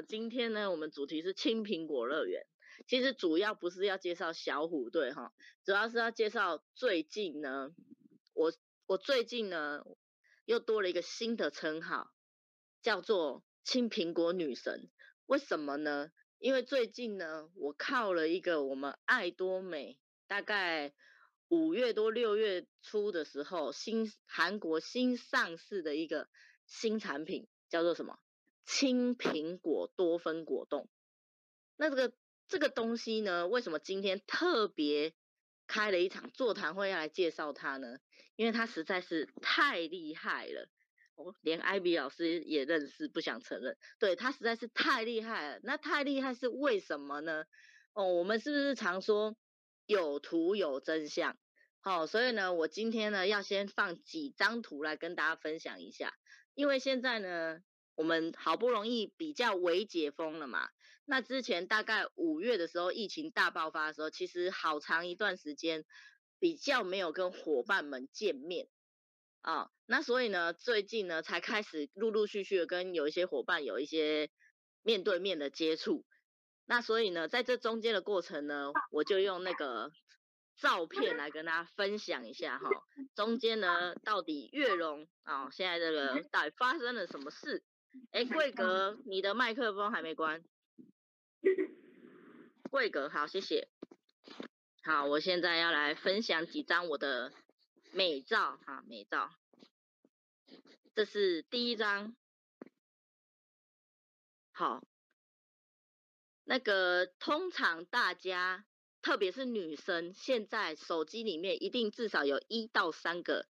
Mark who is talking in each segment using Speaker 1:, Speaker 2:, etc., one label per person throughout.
Speaker 1: 今天呢，我们主题是青苹果乐园。其实主要不是要介绍小虎队哈，主要是要介绍最近呢，我我最近呢又多了一个新的称号，叫做青苹果女神。为什么呢？因为最近呢，我靠了一个我们爱多美，大概五月多六月初的时候，新韩国新上市的一个新产品，叫做什么？青苹果多酚果冻。那这个这个东西呢，为什么今天特别开了一场座谈会要来介绍它呢？因为它实在是太厉害了。哦，连艾比老师也认识，不想承认。对，它实在是太厉害了。那太厉害是为什么呢？哦，我们是不是常说有图有真相？好，所以呢，我今天呢要先放几张图来跟大家分享一下。因为现在呢，我们好不容易比较微解封了嘛。那之前大概五月的时候，疫情大爆发的时候，其实好长一段时间比较没有跟伙伴们见面。啊、哦，那所以呢，最近呢才开始陆陆续续的跟有一些伙伴有一些面对面的接触。那所以呢，在这中间的过程呢，我就用那个照片来跟大家分享一下哈。中间呢，到底月容啊、哦，现在这个到底发生了什么事？哎，贵格，你的麦克风还没关。贵格，好，谢谢。好，我现在要来分享几张我的。美照哈，美照，这是第一张。好，那个通常大家，特别是女生，现在手机里面一定至少有一到三个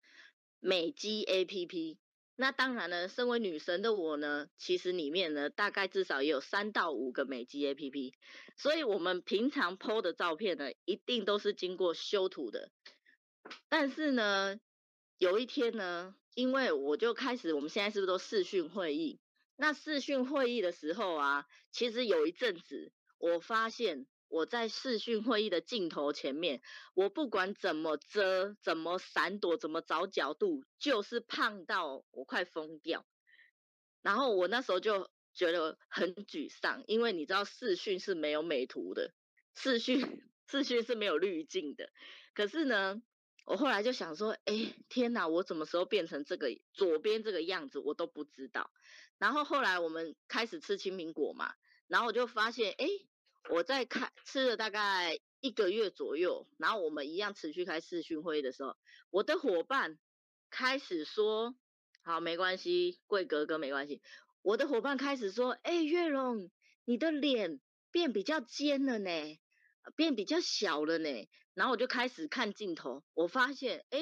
Speaker 1: 美肌 APP。那当然呢，身为女神的我呢，其实里面呢，大概至少也有三到五个美肌 APP。所以我们平常 PO 的照片呢，一定都是经过修图的。但是呢，有一天呢，因为我就开始，我们现在是不是都视讯会议？那视讯会议的时候啊，其实有一阵子，我发现我在视讯会议的镜头前面，我不管怎么遮、怎么闪躲、怎么找角度，就是胖到我快疯掉。然后我那时候就觉得很沮丧，因为你知道视讯是没有美图的，视讯视讯是没有滤镜的。可是呢，我后来就想说，哎，天哪，我什么时候变成这个左边这个样子，我都不知道。然后后来我们开始吃青苹果嘛，然后我就发现，哎，我在开吃了大概一个月左右，然后我们一样持续开视讯会议的时候，我的伙伴开始说，好，没关系，贵格格没关系。我的伙伴开始说，哎，月容，你的脸变比较尖了呢。变比较小了呢，然后我就开始看镜头，我发现，哎，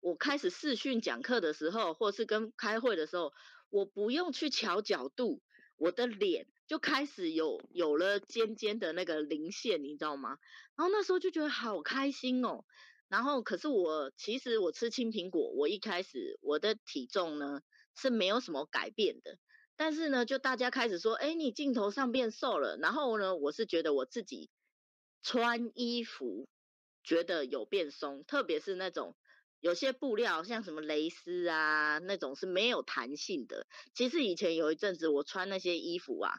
Speaker 1: 我开始视讯讲课的时候，或是跟开会的时候，我不用去调角度，我的脸就开始有有了尖尖的那个棱线，你知道吗？然后那时候就觉得好开心哦。然后可是我其实我吃青苹果，我一开始我的体重呢是没有什么改变的，但是呢，就大家开始说，哎，你镜头上变瘦了，然后呢，我是觉得我自己。穿衣服觉得有变松，特别是那种有些布料，像什么蕾丝啊那种是没有弹性的。其实以前有一阵子我穿那些衣服啊，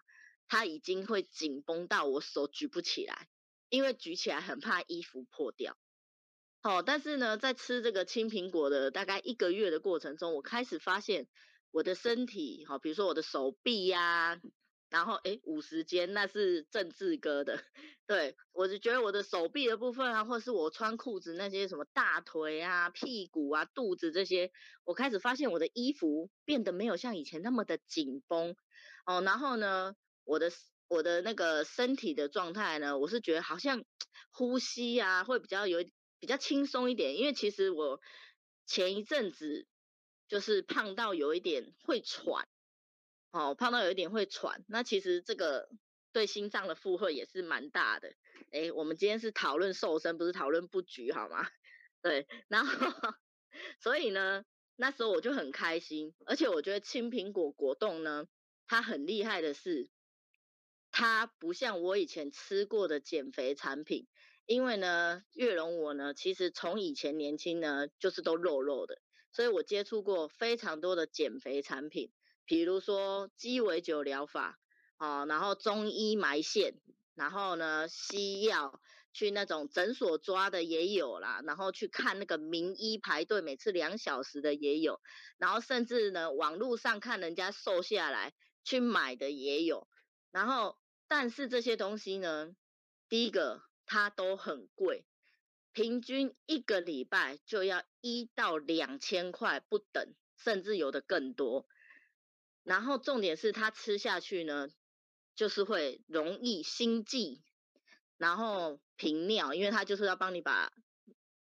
Speaker 1: 它已经会紧绷到我手举不起来，因为举起来很怕衣服破掉。好，但是呢，在吃这个青苹果的大概一个月的过程中，我开始发现我的身体，好，比如说我的手臂呀、啊。然后，诶，五十肩那是政治哥的，对，我就觉得我的手臂的部分啊，或是我穿裤子那些什么大腿啊、屁股啊、肚子这些，我开始发现我的衣服变得没有像以前那么的紧绷哦。然后呢，我的我的那个身体的状态呢，我是觉得好像呼吸啊会比较有比较轻松一点，因为其实我前一阵子就是胖到有一点会喘。哦，胖到有一点会喘，那其实这个对心脏的负荷也是蛮大的。诶，我们今天是讨论瘦身，不是讨论不举，好吗？对，然后所以呢，那时候我就很开心，而且我觉得青苹果果冻呢，它很厉害的是，它不像我以前吃过的减肥产品，因为呢，月容我呢，其实从以前年轻呢，就是都肉肉的，所以我接触过非常多的减肥产品。比如说鸡尾酒疗法，哦，然后中医埋线，然后呢西药去那种诊所抓的也有啦，然后去看那个名医排队每次两小时的也有，然后甚至呢网络上看人家瘦下来去买的也有，然后但是这些东西呢，第一个它都很贵。平均一个礼拜就要一到两千块不等，甚至有的更多。然后重点是它吃下去呢，就是会容易心悸，然后频尿，因为它就是要帮你把，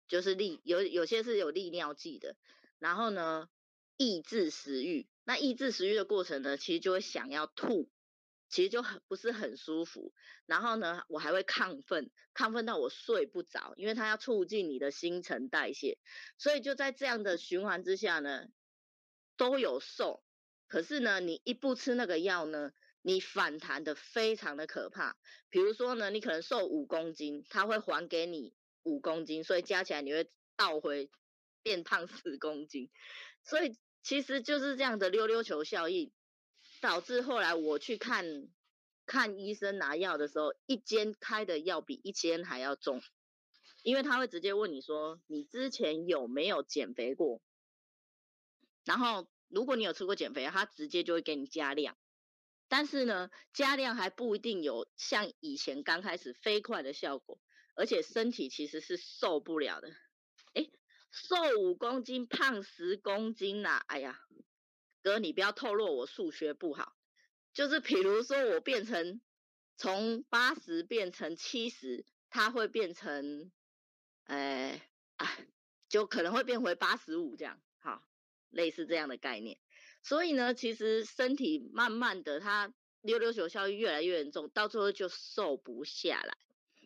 Speaker 1: 就是利有有些是有利尿剂的。然后呢，抑制食欲，那抑制食欲的过程呢，其实就会想要吐。其实就很不是很舒服，然后呢，我还会亢奋，亢奋到我睡不着，因为它要促进你的新陈代谢，所以就在这样的循环之下呢，都有瘦，可是呢，你一不吃那个药呢，你反弹的非常的可怕。比如说呢，你可能瘦五公斤，他会还给你五公斤，所以加起来你会倒回变胖四公斤，所以其实就是这样的溜溜球效应。导致后来我去看看医生拿药的时候，一间开的药比一间还要重，因为他会直接问你说，你之前有没有减肥过？然后如果你有吃过减肥，药，它直接就会给你加量，但是呢，加量还不一定有像以前刚开始飞快的效果，而且身体其实是受不了的。诶，瘦五公斤胖十公斤呐，哎呀。哥，你不要透露我数学不好，就是比如说我变成从八十变成七十，它会变成，哎，啊，就可能会变回八十五这样，类似这样的概念。所以呢，其实身体慢慢的它溜溜球效应越来越严重，到最后就瘦不下来。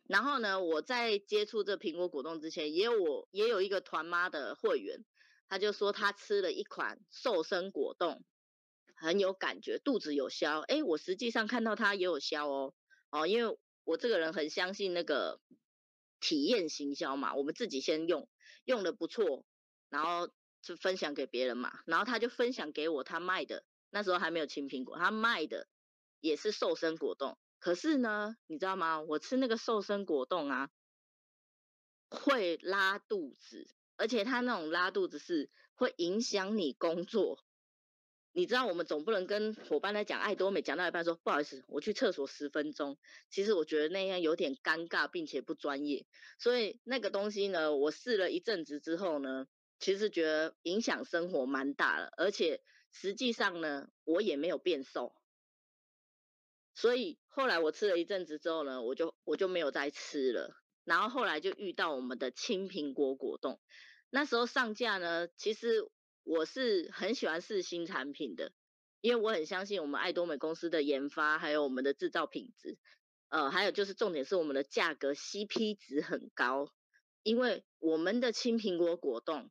Speaker 1: 然后呢，我在接触这苹果果冻之前，也有我也有一个团妈的会员。他就说他吃了一款瘦身果冻，很有感觉，肚子有消。哎，我实际上看到他也有消哦，哦，因为我这个人很相信那个体验行销嘛，我们自己先用，用的不错，然后就分享给别人嘛。然后他就分享给我他卖的，那时候还没有青苹果，他卖的也是瘦身果冻。可是呢，你知道吗？我吃那个瘦身果冻啊，会拉肚子。而且他那种拉肚子是会影响你工作，你知道我们总不能跟伙伴来讲爱多美，讲到一半说不好意思，我去厕所十分钟。其实我觉得那样有点尴尬，并且不专业。所以那个东西呢，我试了一阵子之后呢，其实觉得影响生活蛮大了，而且实际上呢，我也没有变瘦。所以后来我吃了一阵子之后呢，我就我就没有再吃了。然后后来就遇到我们的青苹果果冻。那时候上架呢，其实我是很喜欢试新产品的，因为我很相信我们爱多美公司的研发，还有我们的制造品质，呃，还有就是重点是我们的价格 CP 值很高，因为我们的青苹果果冻，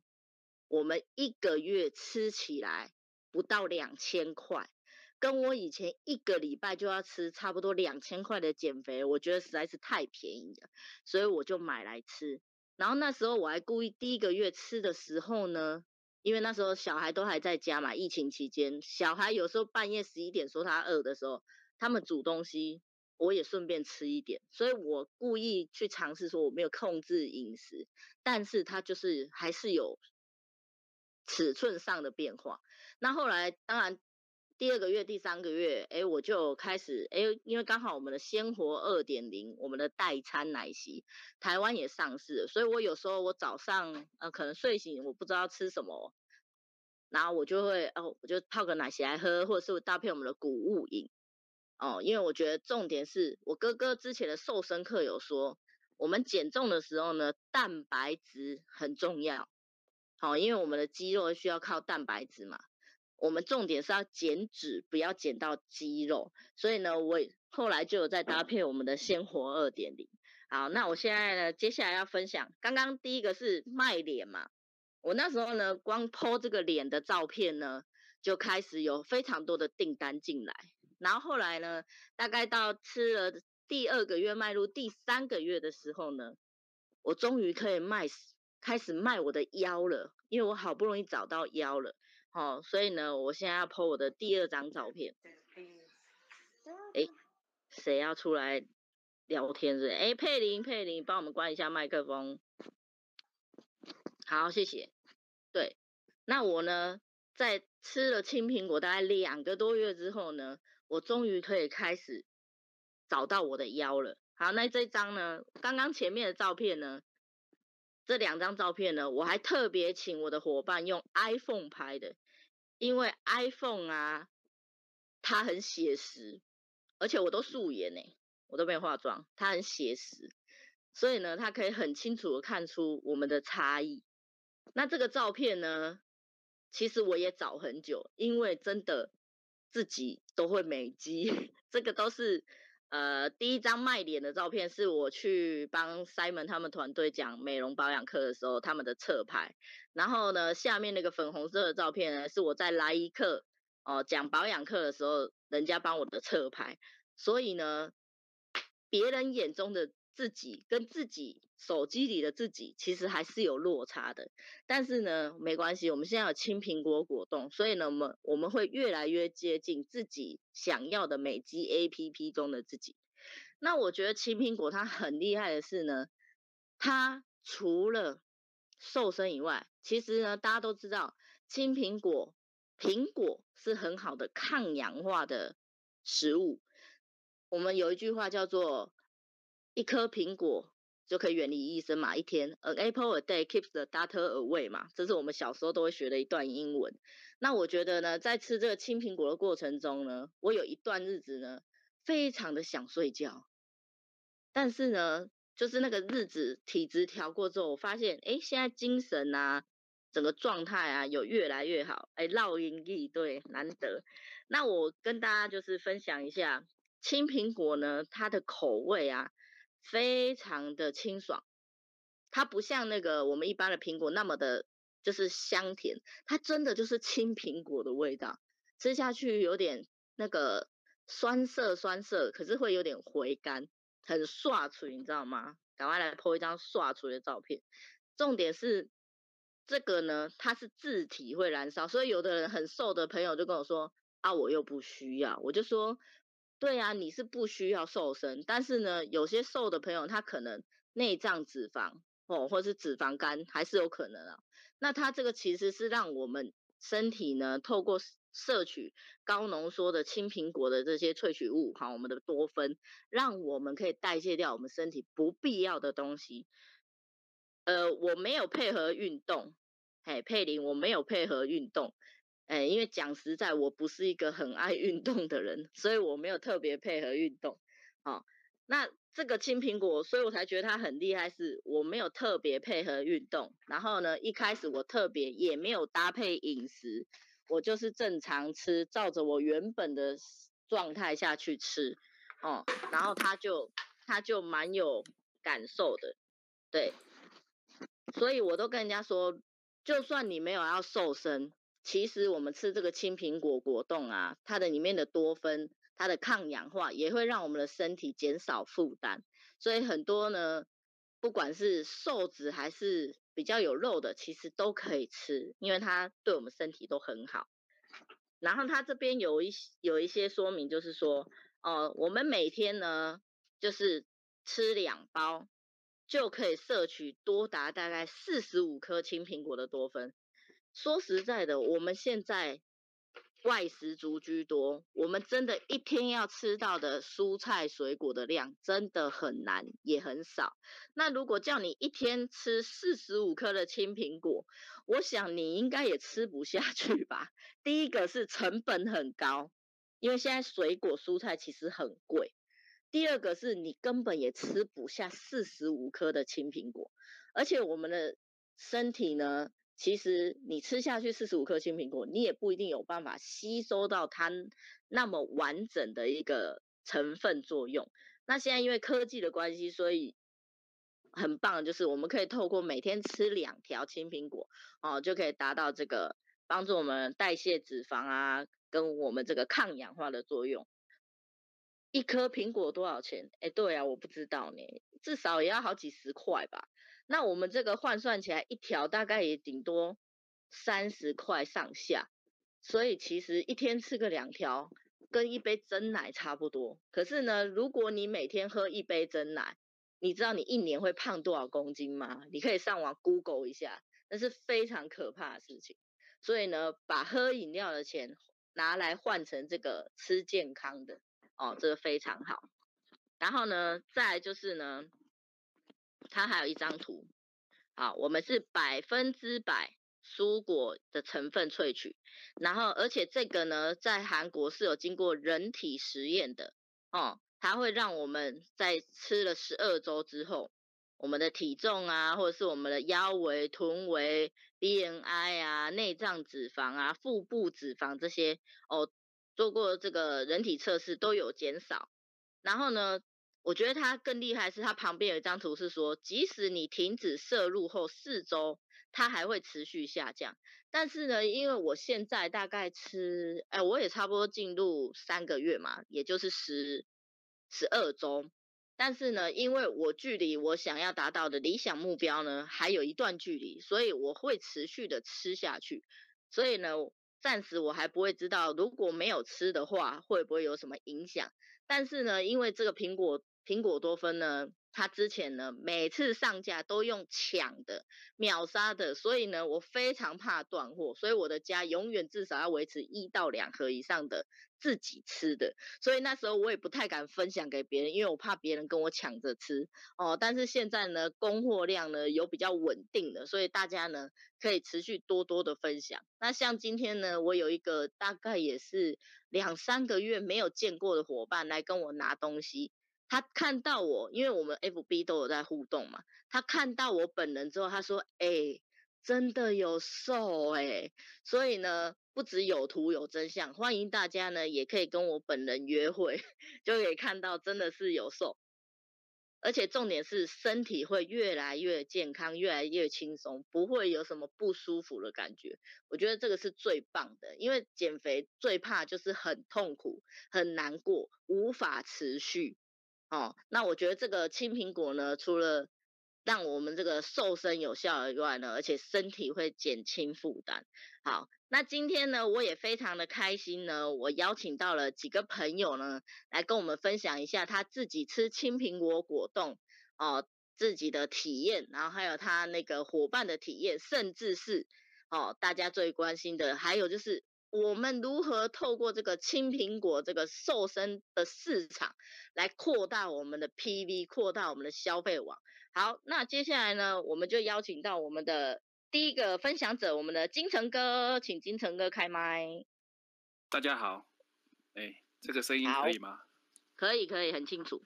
Speaker 1: 我们一个月吃起来不到两千块，跟我以前一个礼拜就要吃差不多两千块的减肥，我觉得实在是太便宜了，所以我就买来吃。然后那时候我还故意第一个月吃的时候呢，因为那时候小孩都还在家嘛，疫情期间，小孩有时候半夜十一点说他饿的时候，他们煮东西，我也顺便吃一点，所以我故意去尝试说我没有控制饮食，但是他就是还是有尺寸上的变化。那后来当然。第二个月、第三个月，哎，我就开始，哎，因为刚好我们的鲜活二点零，我们的代餐奶昔，台湾也上市了，所以我有时候我早上，呃，可能睡醒我不知道吃什么，然后我就会，哦，我就泡个奶昔来喝，或者是搭配我们的谷物饮，哦，因为我觉得重点是我哥哥之前的瘦身课有说，我们减重的时候呢，蛋白质很重要，好，因为我们的肌肉需要靠蛋白质嘛。我们重点是要减脂，不要减到肌肉。所以呢，我后来就有在搭配我们的鲜活二点零。好，那我现在呢，接下来要分享，刚刚第一个是卖脸嘛，我那时候呢，光 po 这个脸的照片呢，就开始有非常多的订单进来。然后后来呢，大概到吃了第二个月，迈入第三个月的时候呢，我终于可以卖，开始卖我的腰了，因为我好不容易找到腰了。好，所以呢，我现在要 po 我的第二张照片。哎，谁要出来聊天是？哎，佩玲，佩玲，帮我们关一下麦克风。好，谢谢。对，那我呢，在吃了青苹果大概两个多月之后呢，我终于可以开始找到我的腰了。好，那这张呢，刚刚前面的照片呢，这两张照片呢，我还特别请我的伙伴用 iPhone 拍的，因为 iPhone 啊，它很写实，而且我都素颜呢，我都没有化妆，它很写实，所以呢，它可以很清楚的看出我们的差异。那这个照片呢，其实我也找很久，因为真的自己都会美肌，这个都是呃第一张卖脸的照片，是我去帮 Simon 他们团队讲美容保养课的时候他们的侧拍，然后呢，下面那个粉红色的照片呢，是我在来一课哦讲保养课的时候人家帮我的侧拍，所以呢，别人眼中的自己跟自己。手机里的自己其实还是有落差的，但是呢，没关系，我们现在有青苹果果冻，所以呢，我们我们会越来越接近自己想要的美肌 APP 中的自己。那我觉得青苹果它很厉害的是呢，它除了瘦身以外，其实呢，大家都知道青苹果苹果是很好的抗氧化的食物。我们有一句话叫做一颗苹果。就可以远离医生嘛，一天，An apple a day keeps the doctor away 嘛，这是我们小时候都会学的一段英文。那我觉得呢，在吃这个青苹果的过程中呢，我有一段日子呢，非常的想睡觉，但是呢，就是那个日子体质调过之后，我发现，哎，现在精神啊，整个状态啊，有越来越好，哎，烙印力对，难得。那我跟大家就是分享一下青苹果呢，它的口味啊。非常的清爽，它不像那个我们一般的苹果那么的，就是香甜，它真的就是青苹果的味道，吃下去有点那个酸涩酸涩，可是会有点回甘，很刷嘴，你知道吗？赶快来 po 一张刷嘴的照片。重点是这个呢，它是自体会燃烧，所以有的人很瘦的朋友就跟我说啊，我又不需要，我就说。对啊，你是不需要瘦身，但是呢，有些瘦的朋友他可能内脏脂肪哦，或是脂肪肝还是有可能啊。那他这个其实是让我们身体呢，透过摄取高浓缩的青苹果的这些萃取物，好，我们的多酚，让我们可以代谢掉我们身体不必要的东西。呃，我没有配合运动，嘿，佩林，我没有配合运动。哎，因为讲实在，我不是一个很爱运动的人，所以我没有特别配合运动。好，那这个青苹果，所以我才觉得它很厉害，是我没有特别配合运动。然后呢，一开始我特别也没有搭配饮食，我就是正常吃，照着我原本的状态下去吃。哦，然后它就它就蛮有感受的，对。所以我都跟人家说，就算你没有要瘦身。其实我们吃这个青苹果果冻啊，它的里面的多酚，它的抗氧化也会让我们的身体减少负担。所以很多呢，不管是瘦子还是比较有肉的，其实都可以吃，因为它对我们身体都很好。然后它这边有一有一些说明，就是说，哦、呃，我们每天呢，就是吃两包，就可以摄取多达大概四十五颗青苹果的多酚。说实在的，我们现在外食族居多，我们真的一天要吃到的蔬菜水果的量真的很难，也很少。那如果叫你一天吃四十五颗的青苹果，我想你应该也吃不下去吧？第一个是成本很高，因为现在水果蔬菜其实很贵；第二个是你根本也吃不下四十五颗的青苹果，而且我们的身体呢？其实你吃下去四十五颗青苹果，你也不一定有办法吸收到它那么完整的一个成分作用。那现在因为科技的关系，所以很棒，就是我们可以透过每天吃两条青苹果，哦，就可以达到这个帮助我们代谢脂肪啊，跟我们这个抗氧化的作用。一颗苹果多少钱？哎，对啊，我不知道呢，至少也要好几十块吧。那我们这个换算起来，一条大概也顶多三十块上下，所以其实一天吃个两条，跟一杯真奶差不多。可是呢，如果你每天喝一杯真奶，你知道你一年会胖多少公斤吗？你可以上网 Google 一下，那是非常可怕的事情。所以呢，把喝饮料的钱拿来换成这个吃健康的哦，这个非常好。然后呢，再就是呢，它还有一张图，好，我们是百分之百蔬果的成分萃取，然后而且这个呢，在韩国是有经过人体实验的哦，它会让我们在吃了十二周之后，我们的体重啊，或者是我们的腰围、臀围、BMI 啊、内脏脂肪啊、腹部脂肪这些哦，做过这个人体测试都有减少，然后呢，我觉得它更厉害是，它旁边有一张图是说，即使你停止摄入后四周，它还会持续下降。但是呢，因为我现在大概吃，哎，我也差不多进入三个月嘛，也就是十十二周。但是呢，因为我距离我想要达到的理想目标呢，还有一段距离，所以我会持续的吃下去。所以呢，暂时我还不会知道，如果没有吃的话，会不会有什么影响。但是呢，因为这个苹果苹果多酚呢，它之前呢每次上架都用抢的秒杀的，所以呢我非常怕断货，所以我的家永远至少要维持一到两盒以上的自己吃的。所以那时候我也不太敢分享给别人，因为我怕别人跟我抢着吃哦。但是现在呢，供货量呢有比较稳定的，所以大家呢可以持续多多的分享。那像今天呢，我有一个大概也是。两三个月没有见过的伙伴来跟我拿东西，他看到我，因为我们 FB 都有在互动嘛，他看到我本人之后，他说：“哎、真的有瘦哎、”所以呢，不只有图有真相，欢迎大家呢也可以跟我本人约会，就可以看到真的是有瘦。而且重点是身体会越来越健康，越来越轻松，不会有什么不舒服的感觉。我觉得这个是最棒的，因为减肥最怕就是很痛苦、很难过、无法持续。哦，那我觉得这个青苹果呢，除了让我们这个瘦身有效以外呢，而且身体会减轻负担。好。那今天呢，我也非常的开心呢，我邀请到了几个朋友呢，来跟我们分享一下他自己吃青苹果果冻哦，自己的体验，然后还有他那个伙伴的体验，甚至是哦大家最关心的，还有就是我们如何透过这个青苹果这个瘦身的市场，来扩大我们的 PV，扩大我们的消费网。好，那接下来呢，我们就邀请到我们的。第一个分享者，我们的金城哥，请金城哥开麦。
Speaker 2: 大家好，哎，这个声音可以吗？
Speaker 1: 可以，可以，很清楚。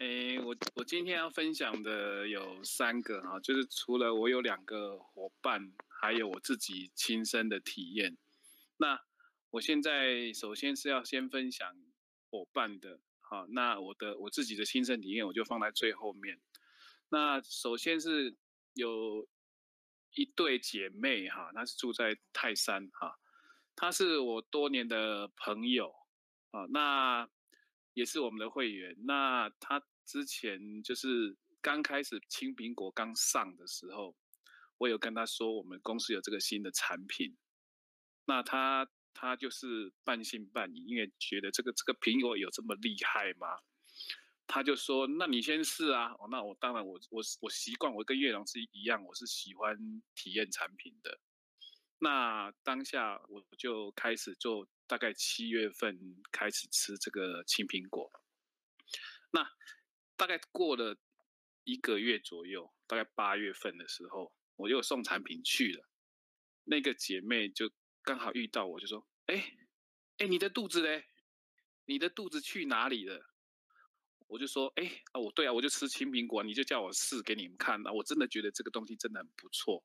Speaker 2: 哎，我我今天要分享的有三个啊，就是除了我有两个伙伴，还有我自己亲身的体验。那我现在首先是要先分享伙伴的，好，那我的我自己的亲身体验，我就放在最后面。那首先是有。一对姐妹哈，她是住在泰山哈，她是我多年的朋友啊，那也是我们的会员。那她之前就是刚开始青苹果刚上的时候，我有跟她说我们公司有这个新的产品，那他他就是半信半疑，因为觉得这个这个苹果有这么厉害吗？他就说：“那你先试啊。”哦，那我当然我，我我习惯，我跟月龙是一样，我是喜欢体验产品的。那当下我就开始做，大概七月份开始吃这个青苹果。那大概过了一个月左右，大概八月份的时候，我又送产品去了。那个姐妹就刚好遇到我，就说：“哎，哎，你的肚子嘞？你的肚子去哪里了？”我就说，哎，啊，我对啊，我就吃青苹果，你就叫我试给你们看，那我真的觉得这个东西真的很不错。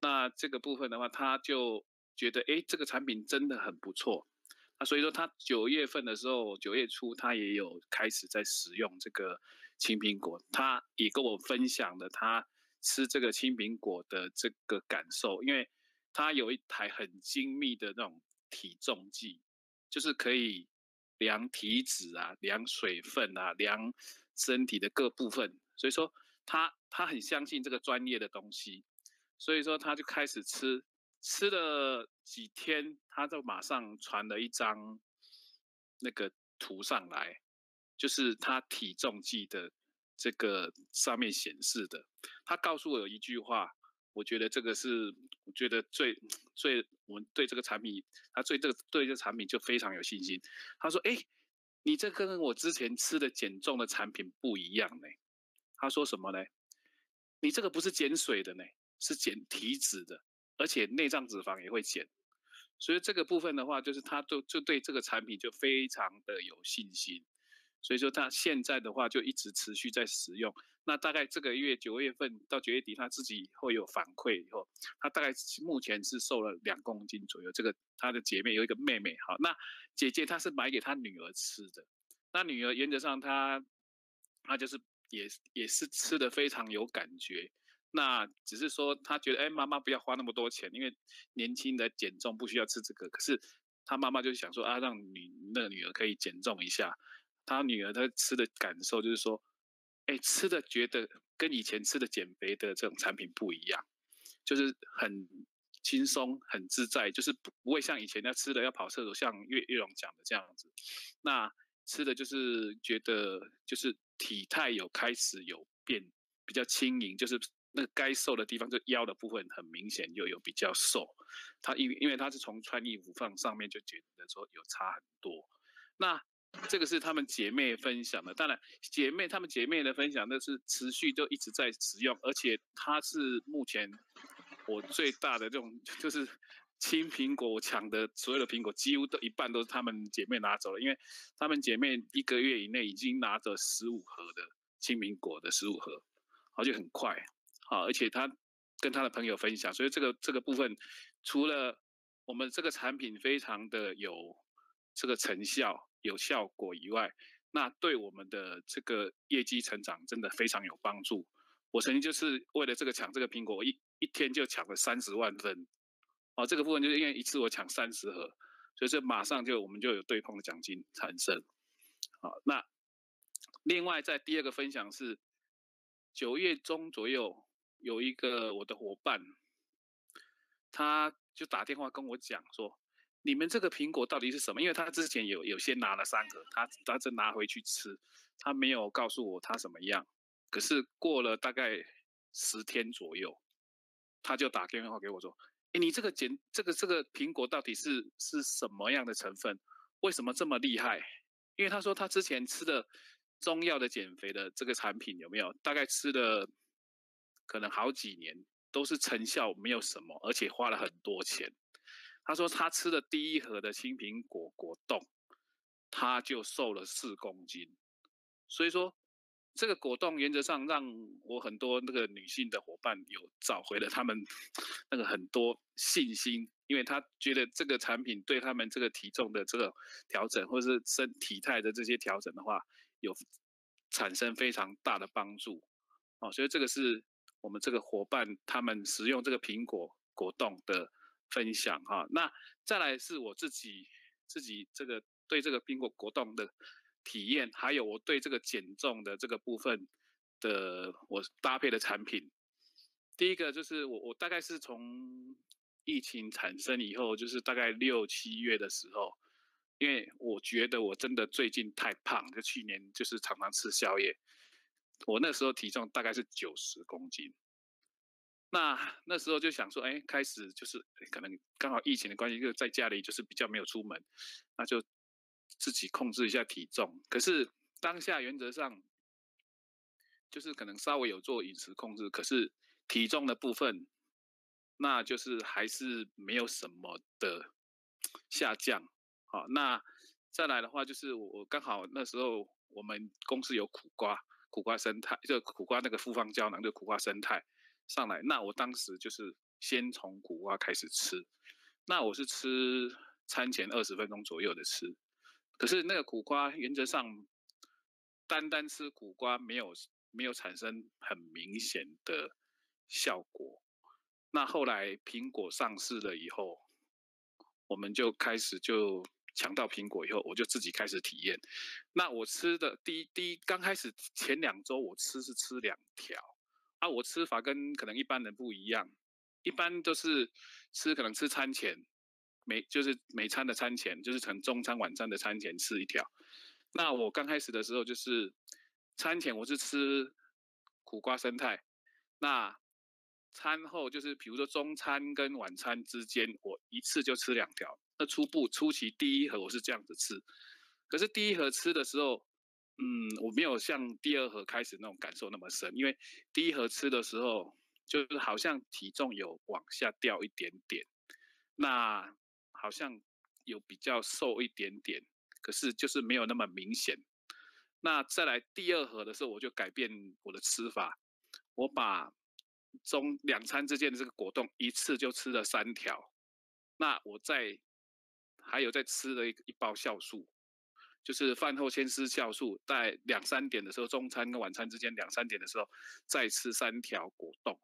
Speaker 2: 那这个部分的话，他就觉得，哎，这个产品真的很不错。那所以说，他九月份的时候，九月初他也有开始在使用这个青苹果，他也跟我分享了他吃这个青苹果的这个感受，因为他有一台很精密的那种体重计，就是可以。量体脂啊，量水分啊，量身体的各部分，所以说他他很相信这个专业的东西，所以说他就开始吃，吃了几天，他就马上传了一张那个图上来，就是他体重计的这个上面显示的。他告诉我有一句话，我觉得这个是我觉得最最我们对这个产品，他对这个对这个产品就非常有信心。他说：“哎，你这跟我之前吃的减重的产品不一样呢。”他说什么呢？你这个不是减水的呢，是减体脂的，而且内脏脂肪也会减。所以这个部分的话，就是他就就对这个产品就非常的有信心。所以说他现在的话就一直持续在使用。那大概这个月九月份到九月底，他自己会有反馈以后，他大概目前是瘦了两公斤左右。这个他的姐妹有一个妹妹，好，那姐姐她是买给她女儿吃的。那女儿原则上她，她就是。也也是吃的非常有感觉，那只是说他觉得，哎，妈妈不要花那么多钱，因为年轻的减重不需要吃这个。可是他妈妈就想说啊，让女那个女儿可以减重一下。他女儿她吃的感受就是说，哎，吃的觉得跟以前吃的减肥的这种产品不一样，就是很轻松很自在，就是不不会像以前要吃的要跑厕所，像月月龙讲的这样子。那吃的就是觉得就是。体态有开始有变，比较轻盈，就是那个该瘦的地方，就腰的部分很明显又有比较瘦。他因因为他是从穿衣服放上面就觉得说有差很多。那这个是他们姐妹分享的，当然姐妹他们姐妹的分享那是持续都一直在使用，而且它是目前我最大的这种就是。青苹果，我抢的所有的苹果几乎都一半都是她们姐妹拿走了，因为她们姐妹一个月以内已经拿着十五盒的青苹果的十五盒，而且很快，好，而且她跟她的朋友分享，所以这个这个部分除了我们这个产品非常的有这个成效有效果以外，那对我们的这个业绩成长真的非常有帮助。我曾经就是为了这个抢这个苹果，一一天就抢了三十万份。哦，这个部分就是因为一次我抢三十盒，所以这马上就我们就有对碰的奖金产生。好，那另外在第二个分享是九月中左右有一个我的伙伴，他就打电话跟我讲说，你们这个苹果到底是什么？因为他之前有有先拿了三盒，他他是拿回去吃，他没有告诉我他什么样。可是过了大概十天左右，他就打电话给我说。哎，你这个减这个这个苹果到底是是什么样的成分？为什么这么厉害？因为他说他之前吃的中药的减肥的这个产品有没有？大概吃了可能好几年，都是成效没有什么，而且花了很多钱。他说他吃的第一盒的青苹果果冻，他就瘦了四公斤。所以说。这个果冻原则上让我很多那个女性的伙伴有找回了他们 那个很多信心，因为他觉得这个产品对他们这个体重的这个调整，或者是身体态的这些调整的话，有产生非常大的帮助。哦，所以这个是我们这个伙伴他们使用这个苹果果冻的分享哈。那再来是我自己自己这个对这个苹果果冻的。体验，还有我对这个减重的这个部分的我搭配的产品，第一个就是我我大概是从疫情产生以后，就是大概六七月的时候，因为我觉得我真的最近太胖，就去年就是常常吃宵夜，我那时候体重大概是九十公斤，那那时候就想说，哎，开始就是可能刚好疫情的关系，就在家里就是比较没有出门，那就。自己控制一下体重，可是当下原则上就是可能稍微有做饮食控制，可是体重的部分，那就是还是没有什么的下降。好，那再来的话就是我我刚好那时候我们公司有苦瓜，苦瓜生态，就苦瓜那个复方胶囊就苦瓜生态上来，那我当时就是先从苦瓜开始吃，那我是吃餐前二十分钟左右的吃。可是那个苦瓜原则上，单单吃苦瓜没有没有产生很明显的效果。那后来苹果上市了以后，我们就开始就抢到苹果以后，我就自己开始体验。那我吃的第一第一刚开始前两周我吃是吃两条，啊，我吃法跟可能一般人不一样，一般都是吃可能吃餐前。每就是每餐的餐前，就是从中餐晚餐的餐前吃一条。那我刚开始的时候就是餐前我是吃苦瓜生态，那餐后就是比如说中餐跟晚餐之间，我一次就吃两条。那初步初期第一盒我是这样子吃，可是第一盒吃的时候，嗯，我没有像第二盒开始那种感受那么深，因为第一盒吃的时候，就是好像体重有往下掉一点点，那好像有比较瘦一点点，可是就是没有那么明显。那再来第二盒的时候，我就改变我的吃法，我把中两餐之间的这个果冻一次就吃了三条，那我再还有再吃了一一包酵素。就是饭后先吃酵素，在两三点的时候，中餐跟晚餐之间两三点的时候，再吃三条果冻。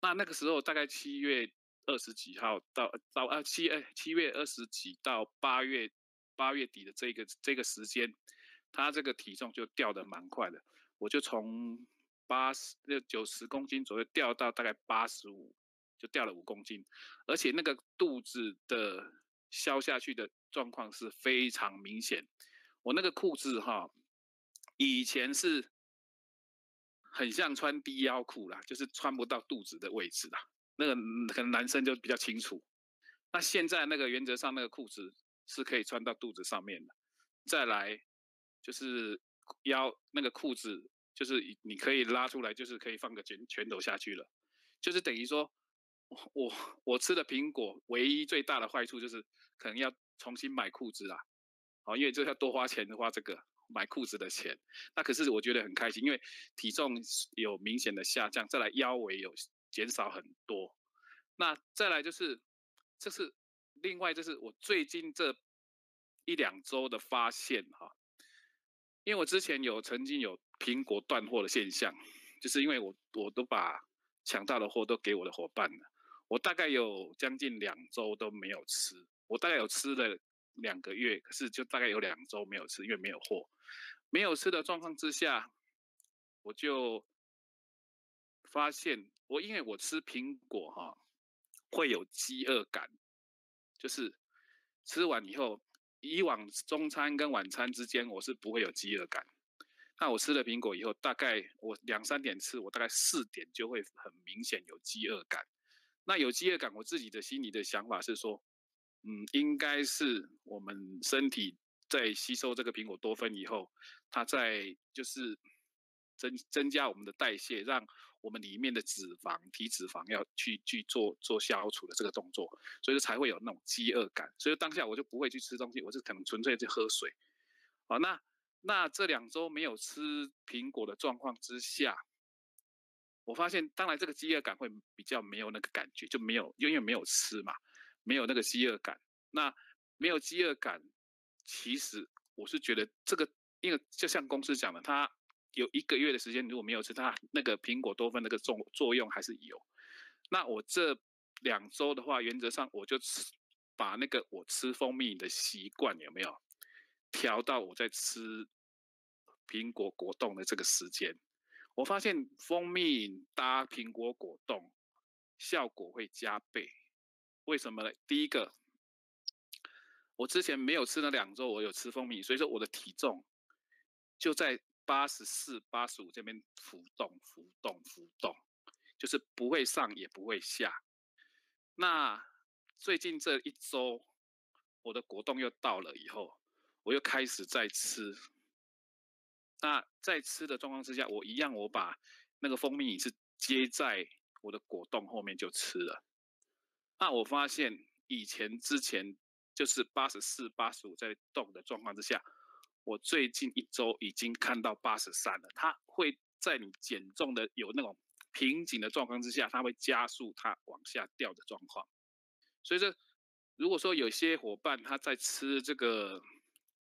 Speaker 2: 那那个时候大概七月二十几号到到啊七哎七月二十几到八月八月底的这个这个时间，他这个体重就掉的蛮快的。我就从八十六九十公斤左右掉到大概八十五，就掉了五公斤，而且那个肚子的消下去的。状况是非常明显，我那个裤子哈，以前是很像穿低腰裤啦，就是穿不到肚子的位置啦。那个可能男生就比较清楚。那现在那个原则上那个裤子是可以穿到肚子上面的。再来就是腰那个裤子，就是你可以拉出来，就是可以放个拳拳头下去了。就是等于说，我 我吃的苹果唯一最大的坏处就是可能要。重新买裤子啦，好，因为这要多花钱的话，这个买裤子的钱，那可是我觉得很开心，因为体重有明显的下降，再来腰围有减少很多，那再来就是，这是另外就是我最近这一两周的发现哈，因为我之前有曾经有苹果断货的现象，就是因为我我都把抢到的货都给我的伙伴了，我大概有将近两周都没有吃。我大概有吃了两个月，可是就大概有两周没有吃，因为没有货。没有吃的状况之下，我就发现我因为我吃苹果哈，会有饥饿感，就是吃完以后，以往中餐跟晚餐之间我是不会有饥饿感。那我吃了苹果以后，大概我两三点吃，我大概四点就会很明显有饥饿感。那有饥饿感，我自己的心里的想法是说。嗯，应该是我们身体在吸收这个苹果多酚以后，它在就是增增加我们的代谢，让我们里面的脂肪、体脂肪要去去做做消除的这个动作，所以说才会有那种饥饿感。所以当下我就不会去吃东西，我是可能纯粹去喝水。好，那那这两周没有吃苹果的状况之下，我发现当然这个饥饿感会比较没有那个感觉，就没有因为没有吃嘛。没有那个饥饿感，那没有饥饿感，其实我是觉得这个，因为就像公司讲的，它有一个月的时间如果没有吃，它那个苹果多酚那个作作用还是有。那我这两周的话，原则上我就吃把那个我吃蜂蜜的习惯有没有调到我在吃苹果果冻的这个时间，我发现蜂蜜搭苹果果冻效果会加倍。为什么呢？第一个，我之前没有吃那两周，我有吃蜂蜜，所以说我的体重就在八十四、八十五这边浮动、浮动、浮动，就是不会上也不会下。那最近这一周，我的果冻又到了以后，我又开始在吃。那在吃的状况之下，我一样我把那个蜂蜜是接在我的果冻后面就吃了。那我发现以前之前就是八十四、八十五在动的状况之下，我最近一周已经看到八十三了。它会在你减重的有那种瓶颈的状况之下，它会加速它往下掉的状况。所以说，如果说有些伙伴他在吃这个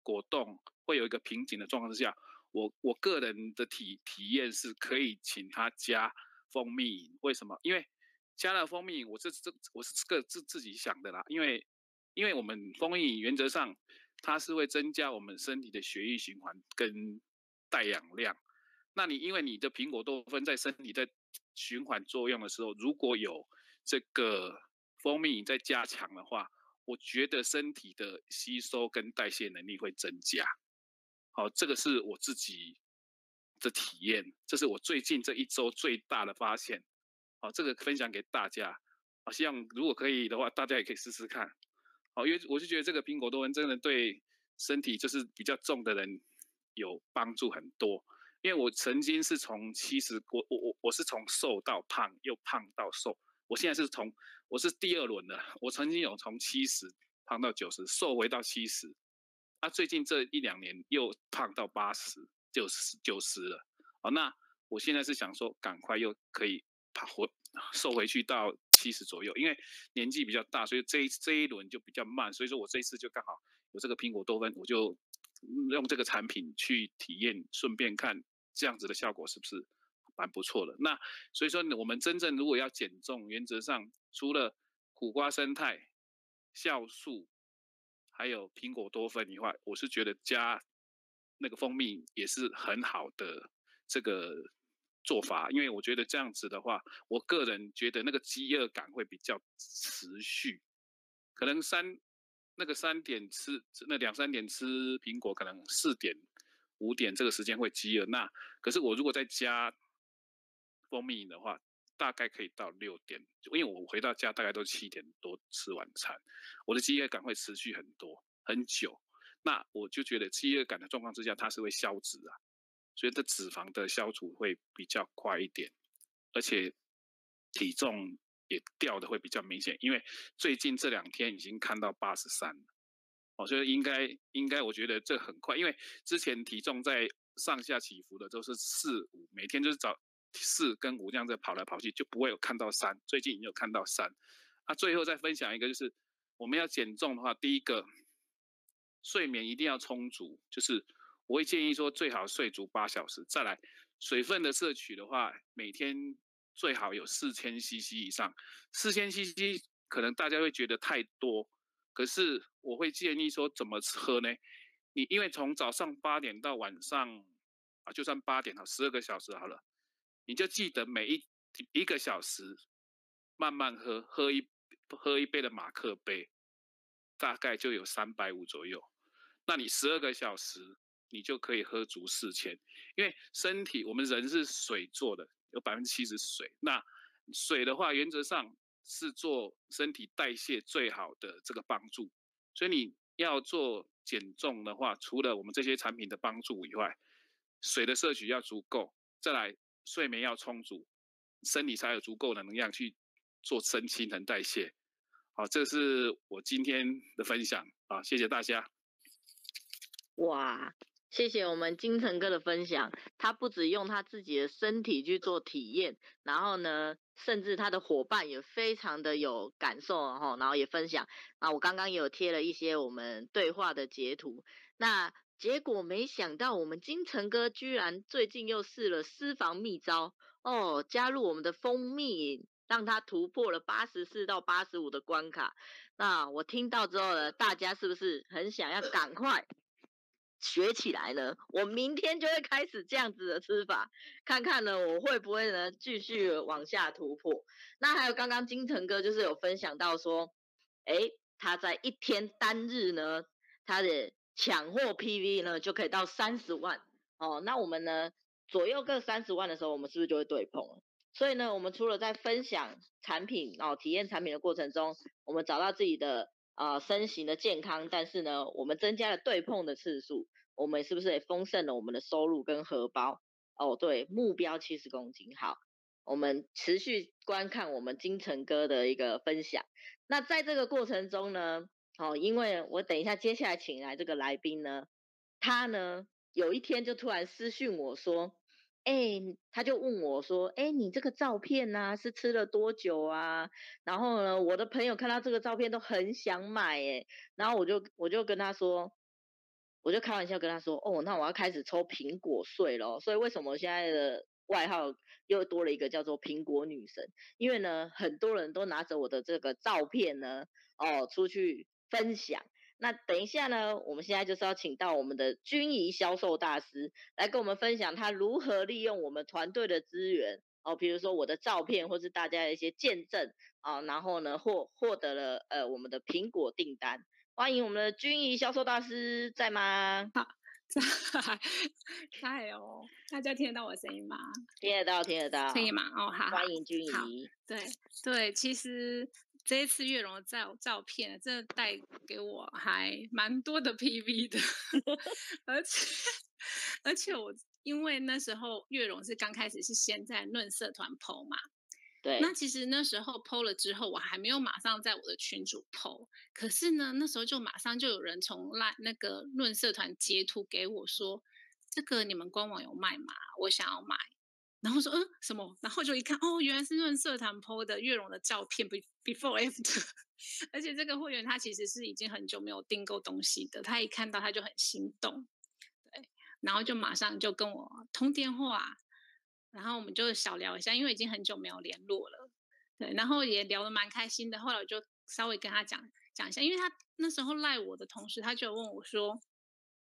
Speaker 2: 果冻会有一个瓶颈的状况之下，我我个人的体体验是可以请他加蜂蜜。为什么？因为加了蜂蜜，我这这我是个自自己想的啦，因为因为我们蜂蜜原则上它是会增加我们身体的血液循环跟带氧量。那你因为你的苹果多酚在身体在循环作用的时候，如果有这个蜂蜜在加强的话，我觉得身体的吸收跟代谢能力会增加。好，这个是我自己的体验，这是我最近这一周最大的发现。好，这个分享给大家。好，希望如果可以的话，大家也可以试试看。好，因为我就觉得这个苹果多酚真的对身体就是比较重的人有帮助很多。因为我曾经是从七十，我我我我是从瘦到胖，又胖到瘦。我现在是从我是第二轮的，我曾经有从七十胖到九十，瘦回到七十。啊，最近这一两年又胖到八十、九十、九十了。好，那我现在是想说，赶快又可以跑回瘦回去到七十左右，因为年纪比较大，所以这一这一轮就比较慢。所以说我这一次就刚好有这个苹果多酚，我就用这个产品去体验，顺便看。这样子的效果是不是蛮不错的？那所以说，我们真正如果要减重，原则上除了苦瓜生态、酵素，还有苹果多酚以外，我是觉得加那个蜂蜜也是很好的这个做法，因为我觉得这样子的话，我个人觉得那个饥饿感会比较持续，可能三那个三点吃那两三点吃苹果，可能四点。五点这个时间会饥饿，那可是我如果再加蜂蜜的话，大概可以到六点，因为我回到家大概都七点多吃晚餐，我的饥饿感会持续很多很久，那我就觉得饥饿感的状况之下，它是会消脂啊，所以它脂肪的消除会比较快一点，而且体重也掉的会比较明显，因为最近这两天已经看到八十三了。哦，所以应该应该，我觉得这很快，因为之前体重在上下起伏的都是四五，每天就是早四跟五这样子跑来跑去，就不会有看到三。最近已经有看到三。啊，最后再分享一个，就是我们要减重的话，第一个睡眠一定要充足，就是我会建议说最好睡足八小时。再来，水分的摄取的话，每天最好有四千 CC 以上，四千 CC 可能大家会觉得太多。可是我会建议说怎么喝呢？你因为从早上八点到晚上啊，就算八点好，十二个小时好了，你就记得每一一个小时慢慢喝，喝一喝一杯的马克杯，大概就有三百五左右。那你十二个小时，你就可以喝足四千。因为身体我们人是水做的，有百分之七十水。那水的话，原则上。是做身体代谢最好的这个帮助，所以你要做减重的话，除了我们这些产品的帮助以外，水的摄取要足够，再来睡眠要充足，身体才有足够的能量去做新陈代谢。好，这是我今天的分享啊，谢谢大家。
Speaker 1: 哇。谢谢我们金城哥的分享，他不止用他自己的身体去做体验，然后呢，甚至他的伙伴也非常的有感受哦，然后也分享啊，我刚刚也有贴了一些我们对话的截图，那结果没想到我们金城哥居然最近又试了私房秘招哦，加入我们的蜂蜜，让他突破了八十四到八十五的关卡，那我听到之后呢，大家是不是很想要赶快？学起来呢，我明天就会开始这样子的吃法，看看呢我会不会呢继续往下突破。那还有刚刚金城哥就是有分享到说，哎，他在一天单日呢，他的抢货 PV 呢就可以到三十万哦。那我们呢左右各三十万的时候，我们是不是就会对碰了？所以呢，我们除了在分享产品哦，体验产品的过程中，我们找到自己的。啊、身形的健康，但是呢，我们增加了对碰的次数，我们是不是也丰盛了我们的收入跟荷包？哦，对，目标七十公斤，好，我们持续观看我们金城哥的一个分享。那在这个过程中呢，哦，因为我等一下接下来请来这个来宾呢，他呢有一天就突然私讯我说。哎、他就问我说：“哎、你这个照片呢、是吃了多久啊？”然后呢，我的朋友看到这个照片都很想买，哎，然后我就我就跟他说，我就开玩笑跟他说：“哦，那我要开始抽苹果税了。”所以为什么现在的外号又多了一个叫做“苹果女神”？因为呢，很多人都拿着我的这个照片呢，哦，出去分享。那等一下呢，我们现在就是要请到我们的君怡销售大师来跟我们分享他如何利用我们团队的资源哦，比如说我的照片或是大家的一些见证啊，然后呢获获得了呃我们的苹果订单。欢迎我们的君怡销售大师在吗？
Speaker 3: 好，在，在哦，大家听得到我的声音吗？
Speaker 1: 听得到，听得到，
Speaker 3: 可以吗？哦，好，
Speaker 1: 欢迎君怡。
Speaker 3: 对对，其实这一次月荣的照照片，真的带给我还蛮多的 PV 的，而且而且我因为那时候月荣是刚开始是先在论社团 PO 嘛。
Speaker 1: 对，
Speaker 3: 那其实那时候 PO 了之后，我还没有马上在我的群主 PO，可是呢，那时候就马上就有人从那那个论社团截图给我说，这个你们官网有卖吗？我想要买。然后说嗯什么？然后就一看哦，原来是论社团 PO 的月荣的照片，before after，而且这个会员他其实是已经很久没有订购东西的，他一看到他就很心动，对，然后就马上就跟我通电话。然后我们就小聊一下，因为已经很久没有联络了，对，然后也聊得蛮开心的。后来我就稍微跟他讲讲一下，因为他那时候赖我的同时，他就问我说：“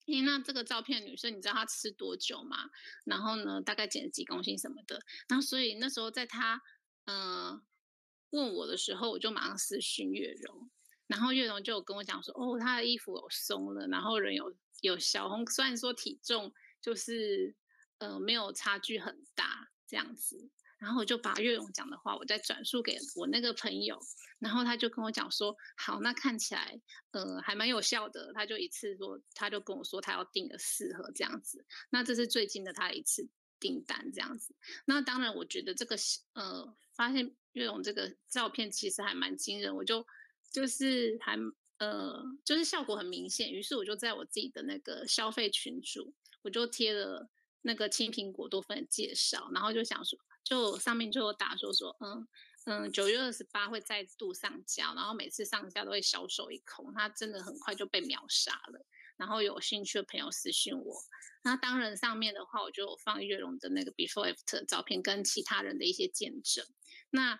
Speaker 3: 那这个照片女生，你知道她吃多久吗？然后呢，大概减了几公斤什么的。”然后所以那时候在她嗯、呃、问我的时候，我就马上私讯月荣，然后月荣就跟我讲说：“哦，她的衣服有松了，然后人有有小红，虽然说体重就是。”呃，没有差距很大这样子，然后我就把月勇讲的话，我再转述给我那个朋友，然后他就跟我讲说，好，那看起来呃还蛮有效的，他就一次说，他就跟我说他要订个四盒这样子，那这是最近的他一次订单这样子，那当然我觉得这个呃发现月勇这个照片其实还蛮惊人，我就就是还呃就是效果很明显，于是我就在我自己的那个消费群组，我就贴了。那个青苹果多酚的介绍，然后就想说，就上面就有打说说，嗯嗯，九月二十八会再度上架，然后每次上架都会销售一空，它真的很快就被秒杀了。然后有兴趣的朋友私信我，那当然上面的话，我就有放月荣的那个 before after 照片跟其他人的一些见证。那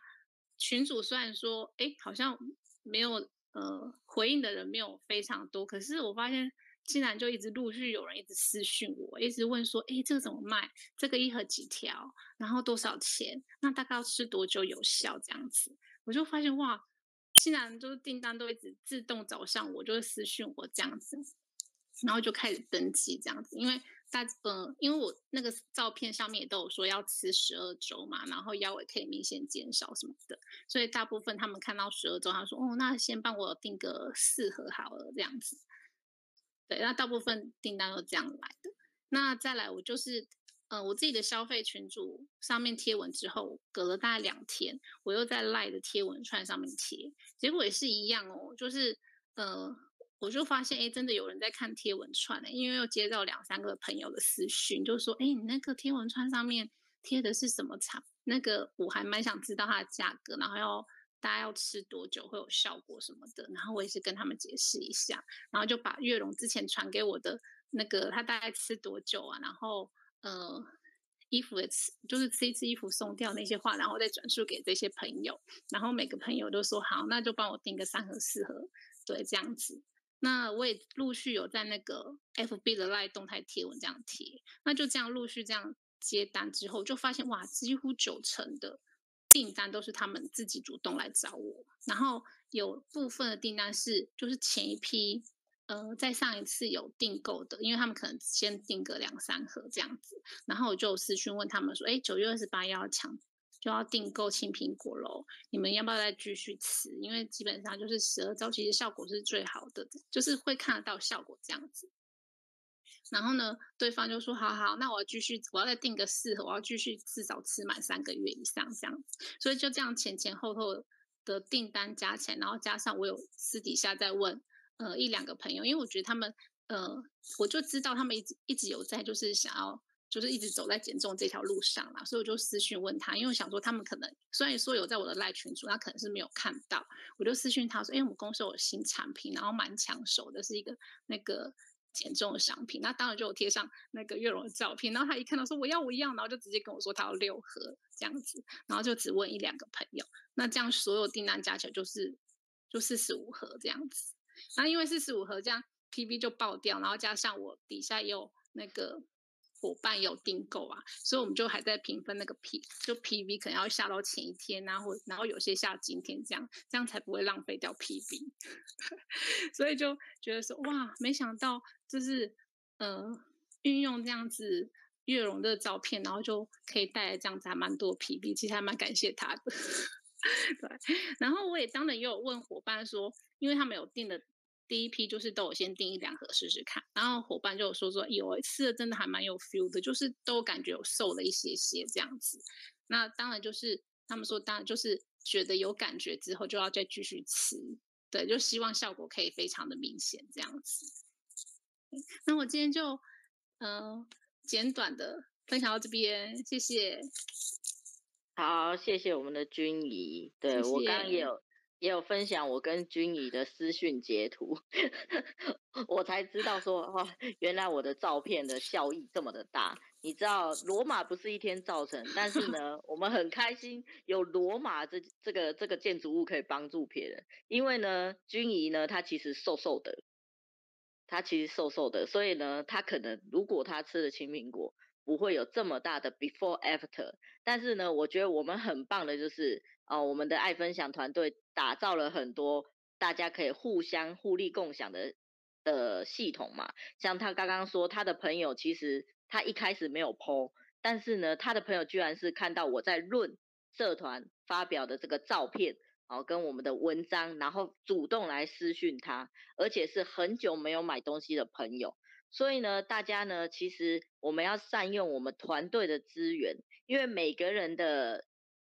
Speaker 3: 群主虽然说，哎，好像没有呃回应的人没有非常多，可是我发现。竟然就一直陆续有人一直私讯我，一直问说：“哎，这个怎么卖？这个一盒几条？然后多少钱？那大概要吃多久有效？这样子，我就发现哇，竟然就是订单都一直自动找上我，就会私讯我这样子，然后就开始登记这样子。因为大嗯，因为我那个照片上面也都有说要吃十二周嘛，然后腰围可以明显减少什么的，所以大部分他们看到十二周，他说：哦，那先帮我订个四盒好了，这样子。”对，那大部分订单都这样来的。那再来，我就是，呃，我自己的消费群组上面贴文之后，隔了大概两天，我又在赖的贴文串上面贴，结果也是一样哦，就是，呃，我就发现，哎，真的有人在看贴文串呢，因为又接到两三个朋友的私讯，就说，哎，你那个贴文串上面贴的是什么厂？那个我还蛮想知道它的价格，然后要。大家要吃多久会有效果什么的，然后我也是跟他们解释一下，然后就把月荣之前传给我的那个他大概吃多久啊，然后呃衣服也吃，就是吃一次衣服松掉那些话，然后再转述给这些朋友，然后每个朋友都说好，那就帮我订个三盒四盒，对，这样子。那我也陆续有在那个 FB 的 LINE 动态贴文这样贴，那就这样陆续这样接单之后，就发现哇，几乎九成的。订单都是他们自己主动来找我，然后有部分的订单是就是前一批，呃，在上一次有订购的，因为他们可能先订个两三盒这样子，然后我就私讯问他们说，哎，九月二十八要抢，就要订购青苹果喽，你们要不要再继续吃？因为基本上就是十二周，其实效果是最好的，就是会看得到效果这样子。然后呢，对方就说：“好好，那我要继续，我要再订个四盒，我要继续至少吃满三个月以上这样。所以就这样前前后后的订单加起来，然后加上我有私底下在问呃一两个朋友，因为我觉得他们呃，我就知道他们一直一直有在就是想要就是一直走在减重这条路上啦，所以我就私讯问他，因为我想说他们可能虽然说有在我的赖群组，他可能是没有看到，我就私讯他说：，因为，我们公司有新产品，然后蛮抢手的，是一个那个。”减重的商品，那当然就有贴上那个月荣的照片，然后他一看到说我要我要，然后就直接跟我说他要六盒这样子，然后就只问一两个朋友，那这样所有订单加起来就是就四十五盒这样子，那因为四十五盒这样 PV 就爆掉，然后加上我底下也有那个伙伴有订购啊，所以我们就还在平分那个 P，就 PV 可能要下到前一天啊，或然后有些下今天这样，这样才不会浪费掉 PV。所以就觉得说哇，没想到就是呃运用这样子月容的照片，然后就可以带来这样子还蛮多 PV，其实还蛮感谢他的。对，然后我也当然也有问伙伴说，因为他们有订的。第一批就是都有先订一两盒试试看，然后伙伴就有说说有一次真的还蛮有 feel 的，就是都感觉有瘦了一些些这样子。那当然就是他们说，当然就是觉得有感觉之后就要再继续吃，对，就希望效果可以非常的明显这样子。那我今天就嗯、呃、简短的分享到这边，谢谢。
Speaker 1: 好，谢谢我们的君怡，对，我刚刚也有。也有分享我跟君怡的私讯截图，我才知道说哇，原来我的照片的效益这么的大。你知道罗马不是一天造成，但是呢，我们很开心有罗马这这个这个建筑物可以帮助别人，因为呢，君怡呢，她其实瘦瘦的，他其实瘦瘦的，所以呢，他可能如果他吃了青苹果，不会有这么大的 before after。但是呢，我觉得我们很棒的就是。哦，我们的爱分享团队打造了很多大家可以互相互利共享的的系统嘛。像他刚刚说，他的朋友其实他一开始没有 po，但是呢，他的朋友居然是看到我在论社团发表的这个照片，哦，跟我们的文章，然后主动来私讯他，而且是很久没有买东西的朋友。所以呢，大家呢，其实我们要善用我们团队的资源，因为每个人的。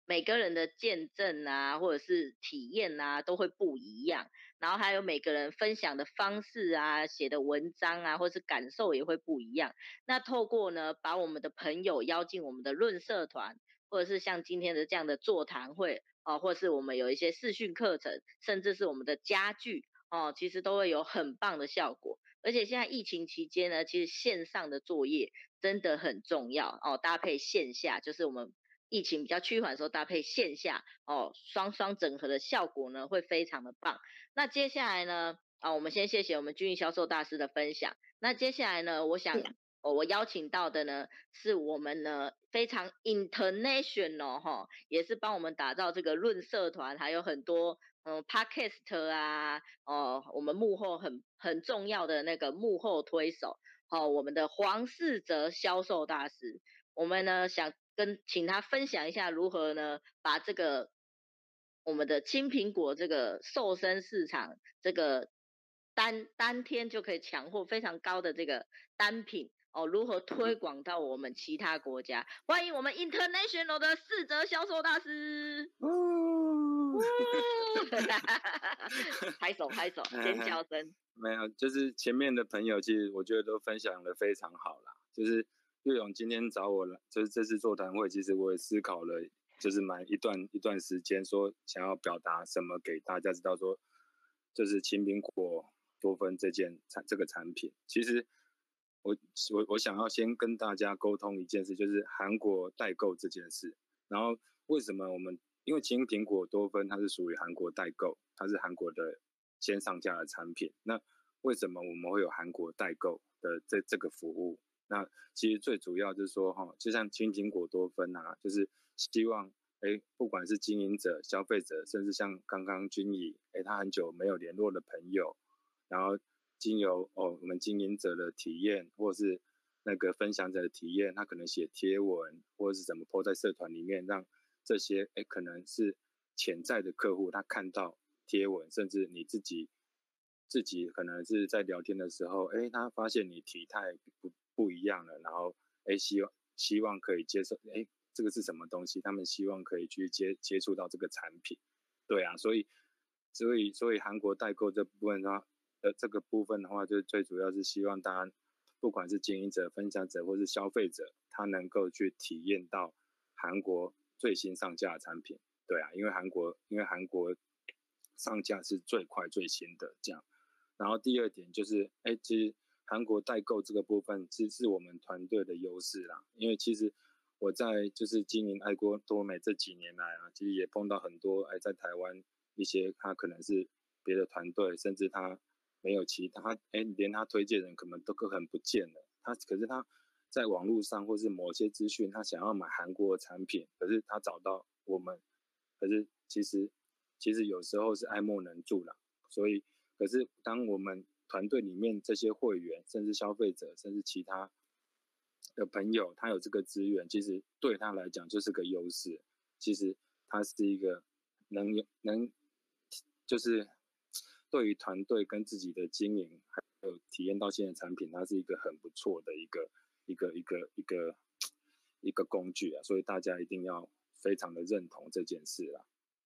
Speaker 1: 每个人的见证啊，或者是体验啊，都会不一样。然后还有每个人分享的方式啊，写的文章啊，或是感受也会不一样。那透过呢，把我们的朋友邀进我们的论社团，或者是像今天的这样的座谈会哦，或是我们有一些视讯课程，甚至是我们的家具哦，其实都会有很棒的效果。而且现在疫情期间呢，其实线上的作业真的很重要哦，搭配线下，就是我们。疫情比较趋缓的时候，搭配线下哦，双双整合的效果呢，会非常的棒。那接下来呢，啊，我们先谢谢我们君怡销售大师的分享。那接下来呢，我想，哦，我邀请到的呢，是我们呢非常 international 哈，也是帮我们打造这个论社团，还有很多嗯 podcast 啊，哦，我们幕后很很重要的那个幕后推手，哦，我们的黄世泽销售大师，我们呢想。跟请他分享一下如何呢，把这个我们的青苹果这个瘦身市场这个单当天就可以抢货非常高的这个单品哦，如何推广到我们其他国家？欢迎我们 international 的四折销售大师！拍手 拍手，尖叫声。
Speaker 4: 没有，就是前面的朋友，其实我觉得都分享的非常好啦，就是。岳勇今天找我来，就是这次座谈会，其实我也思考了，就是蛮一段一段时间，说想要表达什么给大家知道，说就是青苹果多酚这件产这个产品，其实我我我想要先跟大家沟通一件事，就是韩国代购这件事。然后为什么我们因为青苹果多酚它是属于韩国代购，它是韩国的先上架的产品，那为什么我们会有韩国代购的这这个服务？那其实最主要就是说，哈，就像青苹果多酚啊，就是希望，哎，不管是经营者、消费者，甚至像刚刚君怡，哎，他很久没有联络的朋友，然后经由哦我们经营者的体验，或是那个分享者的体验，他可能写贴文，或者是怎么 po 在社团里面，让这些哎可能是潜在的客户，他看到贴文，甚至你自己自己可能是在聊天的时候，哎，他发现你体态不。不一样了，然后哎，希望希望可以接受，哎，这个是什么东西？他们希望可以去接接触到这个产品，对啊，所以所以所以韩国代购这部分的话，呃，这个部分的话，就最主要是希望大家，不管是经营者、分享者或是消费者，他能够去体验到韩国最新上架的产品，对啊，因为韩国因为韩国上架是最快最新的这样，然后第二点就是，哎，其实。韩国代购这个部分其实是我们团队的优势啦，因为其实我在就是经营爱国多美这几年来啊，其实也碰到很多哎，在台湾一些他可能是别的团队，甚至他没有其他哎，连他推荐人可能都可能不见了，他可是他在网络上或是某些资讯，他想要买韩国的产品，可是他找到我们，可是其实其实有时候是爱莫能助了。所以，可是当我们团队里面这些会员，甚至消费者，甚至其他的朋友，他有这个资源，其实对他来讲就是个优势。其实他是一个能能就是对于团队跟自己的经营，还有体验到新的产品，它是一个很不错的一个。一个一个一个一个工具啊，所以大家一定要非常的认同这件事啦。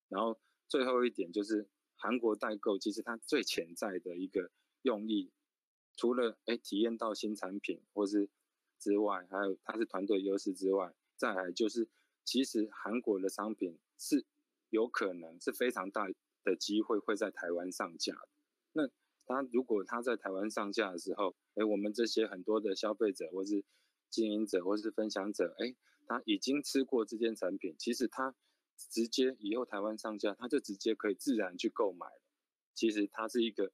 Speaker 4: 然后最后一点就是韩国代购，其实它最潜在的一个用意，除了哎体验到新产品或是之外，还有它是团队优势之外，再来就是其实韩国的商品是有可能是非常大的机会会在台湾上架。那他如果他在台湾上架的时候，哎，我们这些很多的消费者或是经营者或是分享者，哎，他已经吃过这件产品，其实他直接以后台湾上架，他就直接可以自然去购买了。其实它是一个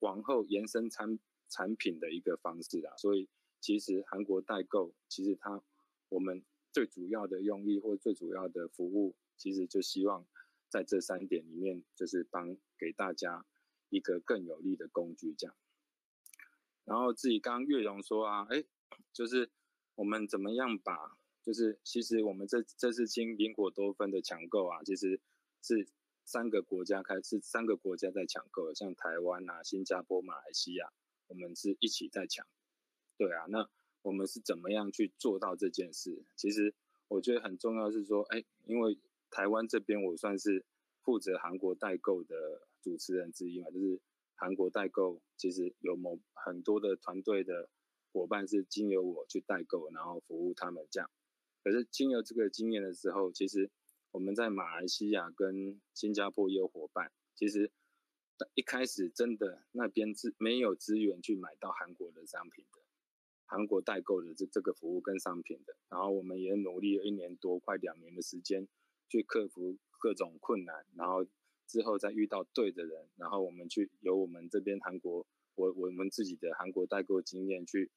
Speaker 4: 往后延伸产产品的一个方式啊。所以其实韩国代购，其实它我们最主要的用意或最主要的服务，其实就希望在这三点里面，就是帮给大家。一个更有利的工具，这样。然后自己刚刚月荣说啊，哎，就是我们怎么样把，就是其实我们这这次经苹果多芬的抢购啊，其实是三个国家开，是三个国家在抢购，像台湾啊、新加坡、马来西亚，我们是一起在抢。对啊，那我们是怎么样去做到这件事？其实我觉得很重要是说，哎，因为台湾这边我算是负责韩国代购的。主持人之一嘛，就是韩国代购，其实有某很多的团队的伙伴是经由我去代购，然后服务他们这样。可是经由这个经验的时候，其实我们在马来西亚跟新加坡也有伙伴，其实一开始真的那边是没有资源去买到韩国的商品的，韩国代购的这这个服务跟商品的。然后我们也努力了一年多，快两年的时间去克服各种困难，然后。之后再遇到对的人，然后我们去由我们这边韩国，我我们自己的韩国代购经验去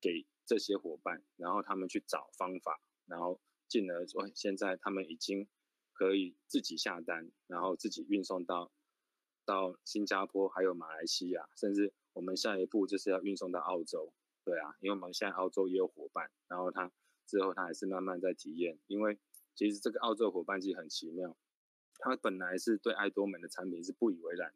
Speaker 4: 给这些伙伴，然后他们去找方法，然后进而说现在他们已经可以自己下单，然后自己运送到到新加坡，还有马来西亚，甚至我们下一步就是要运送到澳洲，对啊，因为我们现在澳洲也有伙伴，然后他之后他还是慢慢在体验，因为其实这个澳洲伙伴其实很奇妙。他本来是对爱多美的产品是不以为然，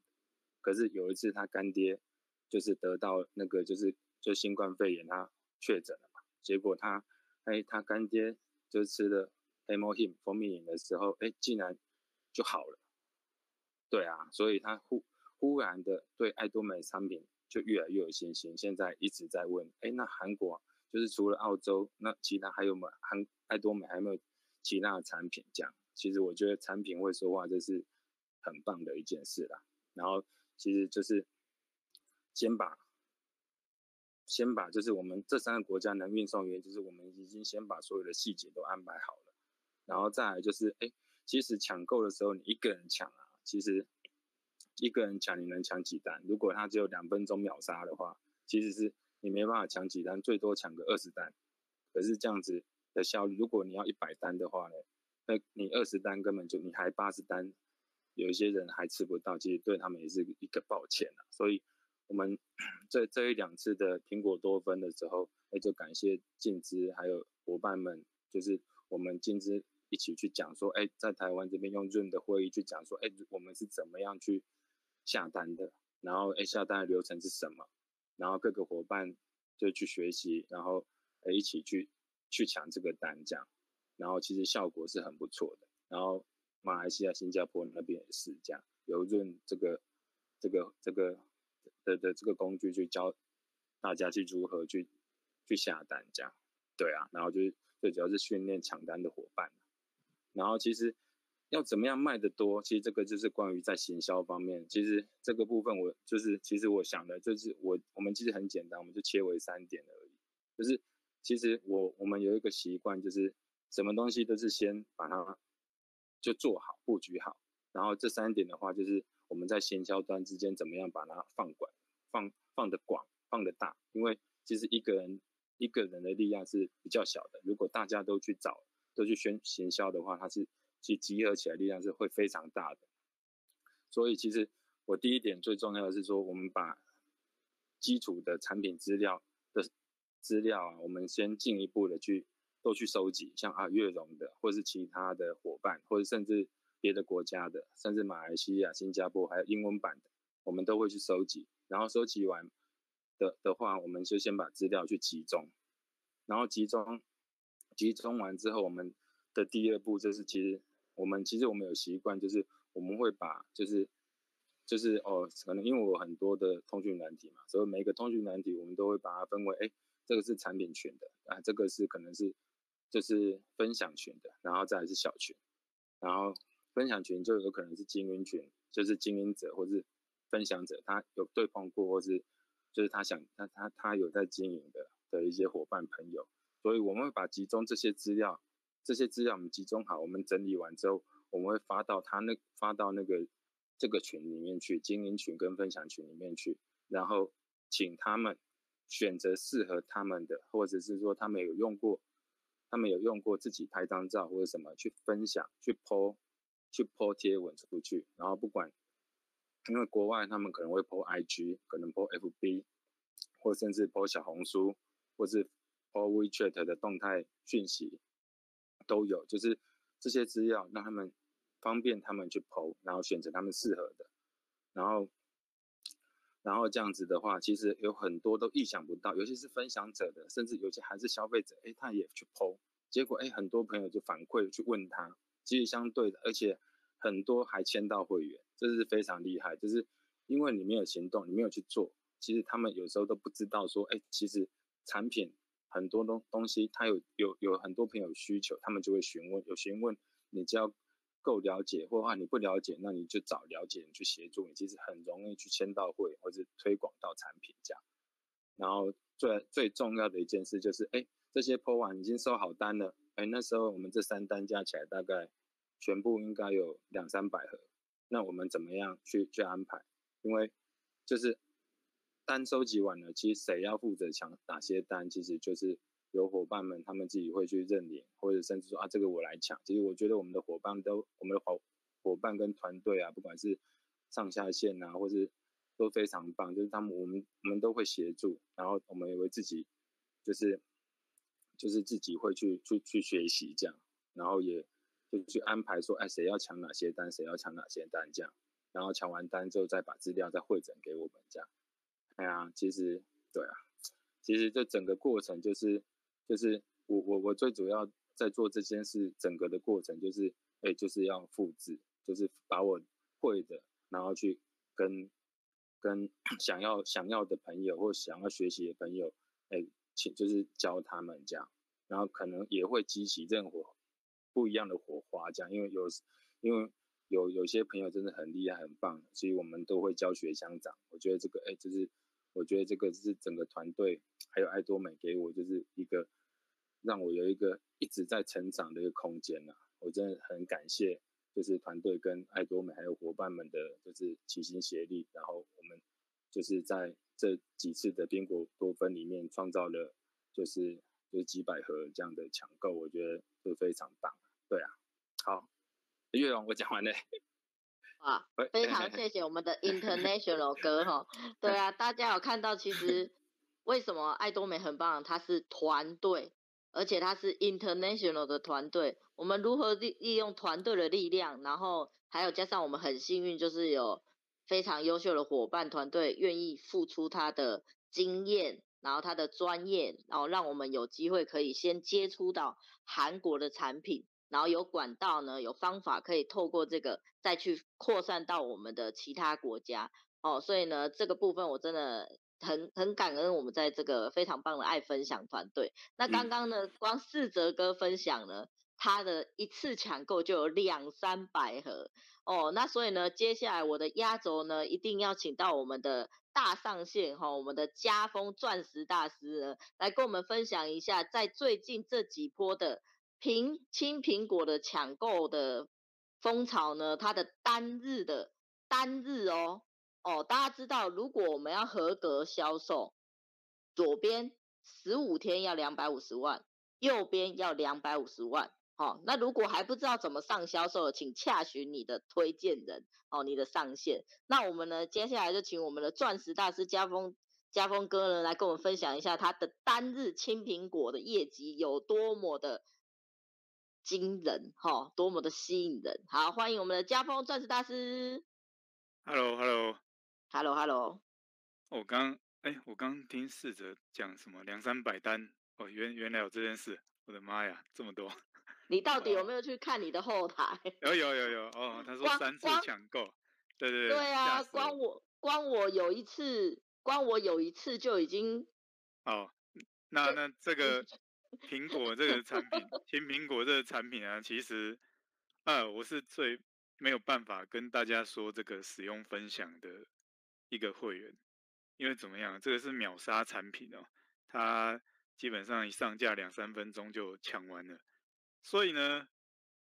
Speaker 4: 可是有一次他干爹就是得到那个就是就新冠肺炎他确诊了嘛，结果他哎他干爹就吃了 Hemohim 蜂蜜饮的时候，哎竟然就好了，对啊，所以他忽忽然的对爱多美产品就越来越有信心，现在一直在问，哎那韩国就是除了澳洲，那其他还有没有韩爱多美还没有其他的产品这样？其实我觉得产品会说话，这是很棒的一件事啦。然后其实就是先把先把就是我们这三个国家能运送员，就是我们已经先把所有的细节都安排好了。然后再来就是，哎，其实抢购的时候你一个人抢啊，其实一个人抢你能抢几单？如果他只有两分钟秒杀的话，其实是你没办法抢几单，最多抢个二十单。可是这样子的效率，如果你要一百单的话呢？那你二十单根本就你还八十单，有一些人还吃不到，其实对他们也是一个抱歉啊。所以，我们 这这一两次的苹果多分的时候，那就感谢静之还有伙伴们，就是我们静之一起去讲说，哎，在台湾这边用 Zoom 的会议去讲说，哎，我们是怎么样去下单的，然后哎下单的流程是什么，然后各个伙伴就去学习，然后哎一起去去抢这个单这样。然后其实效果是很不错的，然后马来西亚、新加坡那边也是这样，有润这个、这个、这个的的这个工具去教大家去如何去去下单这样，对啊，然后就是最主要是训练抢单的伙伴，然后其实要怎么样卖得多，其实这个就是关于在行销方面，其实这个部分我就是其实我想的就是我我们其实很简单，我们就切为三点而已，就是其实我我们有一个习惯就是。什么东西都是先把它就做好布局好，然后这三点的话就是我们在行销端之间怎么样把它放广、放放得广、放得大，因为其实一个人一个人的力量是比较小的。如果大家都去找，都去宣行销的话，它是去集合起来力量是会非常大的。所以其实我第一点最重要的是说，我们把基础的产品资料资料啊，我们先进一步的去都去收集，像啊悦榕的，或是其他的伙伴，或者甚至别的国家的，甚至马来西亚、新加坡还有英文版的，我们都会去收集。然后收集完的的话，我们就先把资料去集中，然后集中集中完之后，我们的第二步就是其实我们其实我们有习惯就是。我们会把就是就是哦，可能因为我很多的通讯软体嘛，所以每个通讯软体我们都会把它分为，哎，这个是产品群的啊，这个是可能是就是分享群的，然后再是小群，然后分享群就有可能是经营群，就是经营者或是分享者，他有对碰过或是就是他想他他他有在经营的的一些伙伴朋友，所以我们会把集中这些资料，这些资料我们集中好，我们整理完之后。我们会发到他那发到那个这个群里面去，经营群跟分享群里面去，然后请他们选择适合他们的，或者是说他们有用过，他们有用过自己拍张照或者什么去分享，去 po 去 po 贴文出去，然后不管，因为国外他们可能会 po IG，可能 po FB，或甚至 po 小红书，或是 po WeChat 的动态讯息都有，就是这些资料让他们。方便他们去 PO，然后选择他们适合的，然后，然后这样子的话，其实有很多都意想不到，尤其是分享者的，甚至有些还是消费者，哎，他也去剖结果哎，很多朋友就反馈去问他，其实相对的，而且很多还签到会员，这是非常厉害，就是因为你没有行动，你没有去做，其实他们有时候都不知道说，哎，其实产品很多东东西，他有有有很多朋友需求，他们就会询问，有询问，你只要。够了解，或者话你不了解，那你就找了解人去协助你，其实很容易去签到会或者推广到产品这样。然后最最重要的一件事就是，哎，这些 po 完已经收好单了，哎，那时候我们这三单加起来大概全部应该有两三百盒，那我们怎么样去去安排？因为就是单收集完了，其实谁要负责抢哪些单，其实就是。有伙伴们，他们自己会去认领，或者甚至说啊，这个我来抢。其实我觉得我们的伙伴都，我们的伙伙伴跟团队啊，不管是上下线啊，或是都非常棒。就是他们，我们我们都会协助，然后我们也会自己，就是就是自己会去去去学习这样，然后也就去安排说，哎，谁要抢哪些单，谁要抢哪些单这样，然后抢完单之后再把资料再汇整给我们这样。哎呀，其实对啊，其实这整个过程就是。就是我我我最主要在做这件事，整个的过程就是，哎，就是要复制，就是把我会的，然后去跟跟想要想要的朋友或想要学习的朋友，哎，请就是教他们这样，然后可能也会激起任何不一样的火花，这样，因为有因为有有些朋友真的很厉害很棒，所以我们都会教学相长。我觉得这个哎，就是。我觉得这个是整个团队还有爱多美给我就是一个让我有一个一直在成长的一个空间呐、啊，我真的很感谢，就是团队跟爱多美还有伙伴们的，就是齐心协力，然后我们就是在这几次的宾果多芬里面创造了就是就是几百盒这样的抢购，我觉得就非常棒。对啊，好，悦榕我讲完了。
Speaker 1: 啊，非常谢谢我们的 International 哥哈，对啊，大家有看到其实为什么爱多美很棒？它是团队，而且它是 International 的团队。我们如何利利用团队的力量，然后还有加上我们很幸运，就是有非常优秀的伙伴团队愿意付出他的经验，然后他的专业，然后让我们有机会可以先接触到韩国的产品。然后有管道呢，有方法可以透过这个再去扩散到我们的其他国家哦，所以呢，这个部分我真的很很感恩我们在这个非常棒的爱分享团队。那刚刚呢，光四泽哥分享呢他的一次抢购就有两三百盒哦，那所以呢，接下来我的压轴呢，一定要请到我们的大上线哈、哦，我们的家风钻石大师呢，来跟我们分享一下，在最近这几波的。苹青苹果的抢购的风潮呢，它的单日的单日哦哦，大家知道，如果我们要合格销售，左边十五天要两百五十万，右边要两百五十万。好、哦，那如果还不知道怎么上销售，请洽询你的推荐人哦，你的上线。那我们呢，接下来就请我们的钻石大师家峰家峰哥呢，来跟我们分享一下他的单日青苹果的业绩有多么的惊人，哈、哦，多么的吸引人。好，欢迎我们的家锋钻石大师。
Speaker 5: Hello，Hello，Hello，Hello。
Speaker 1: 我
Speaker 5: 刚，哎，我刚听试着讲什么两三百单，哦，原原来有这件事，我的妈呀，这么多。
Speaker 1: 你到底有没有去看你的后台？
Speaker 5: 有有有有哦，他说三次抢购，对对对。
Speaker 1: 对啊，光我光我有一次，光我有一次就已经。
Speaker 5: 哦，那那这个苹果这个产品，青苹果这个产品啊，其实啊，我是最没有办法跟大家说这个使用分享的一个会员，因为怎么样，这个是秒杀产品哦，它基本上一上架两三分钟就抢完了。所以呢，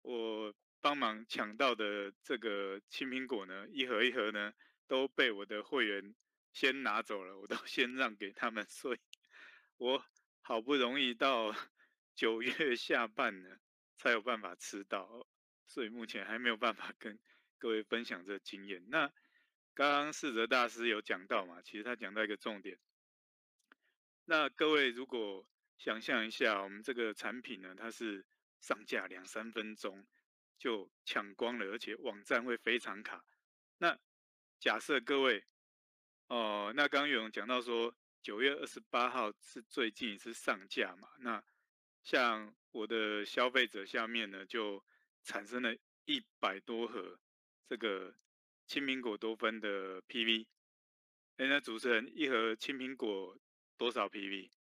Speaker 5: 我帮忙抢到的这个青苹果呢，一盒一盒呢，都被我的会员先拿走了，我都先让给他们，所以我好不容易到九月下半呢，才有办法吃到，所以目前还没有办法跟各位分享这经验。那刚刚世泽大师有讲到嘛，其实他讲到一个重点，那各位如果想象一下，我们这个产品呢，它是。上架两三分钟就抢光了，而且网站会非常卡。那假设各位，哦、那刚刚有讲到说九月二十八号是最近一次上架嘛？那像我的消费者下面呢，就产生了一百多盒这个青苹果多酚的 PV。哎，那主持人一盒青苹果多少 PV？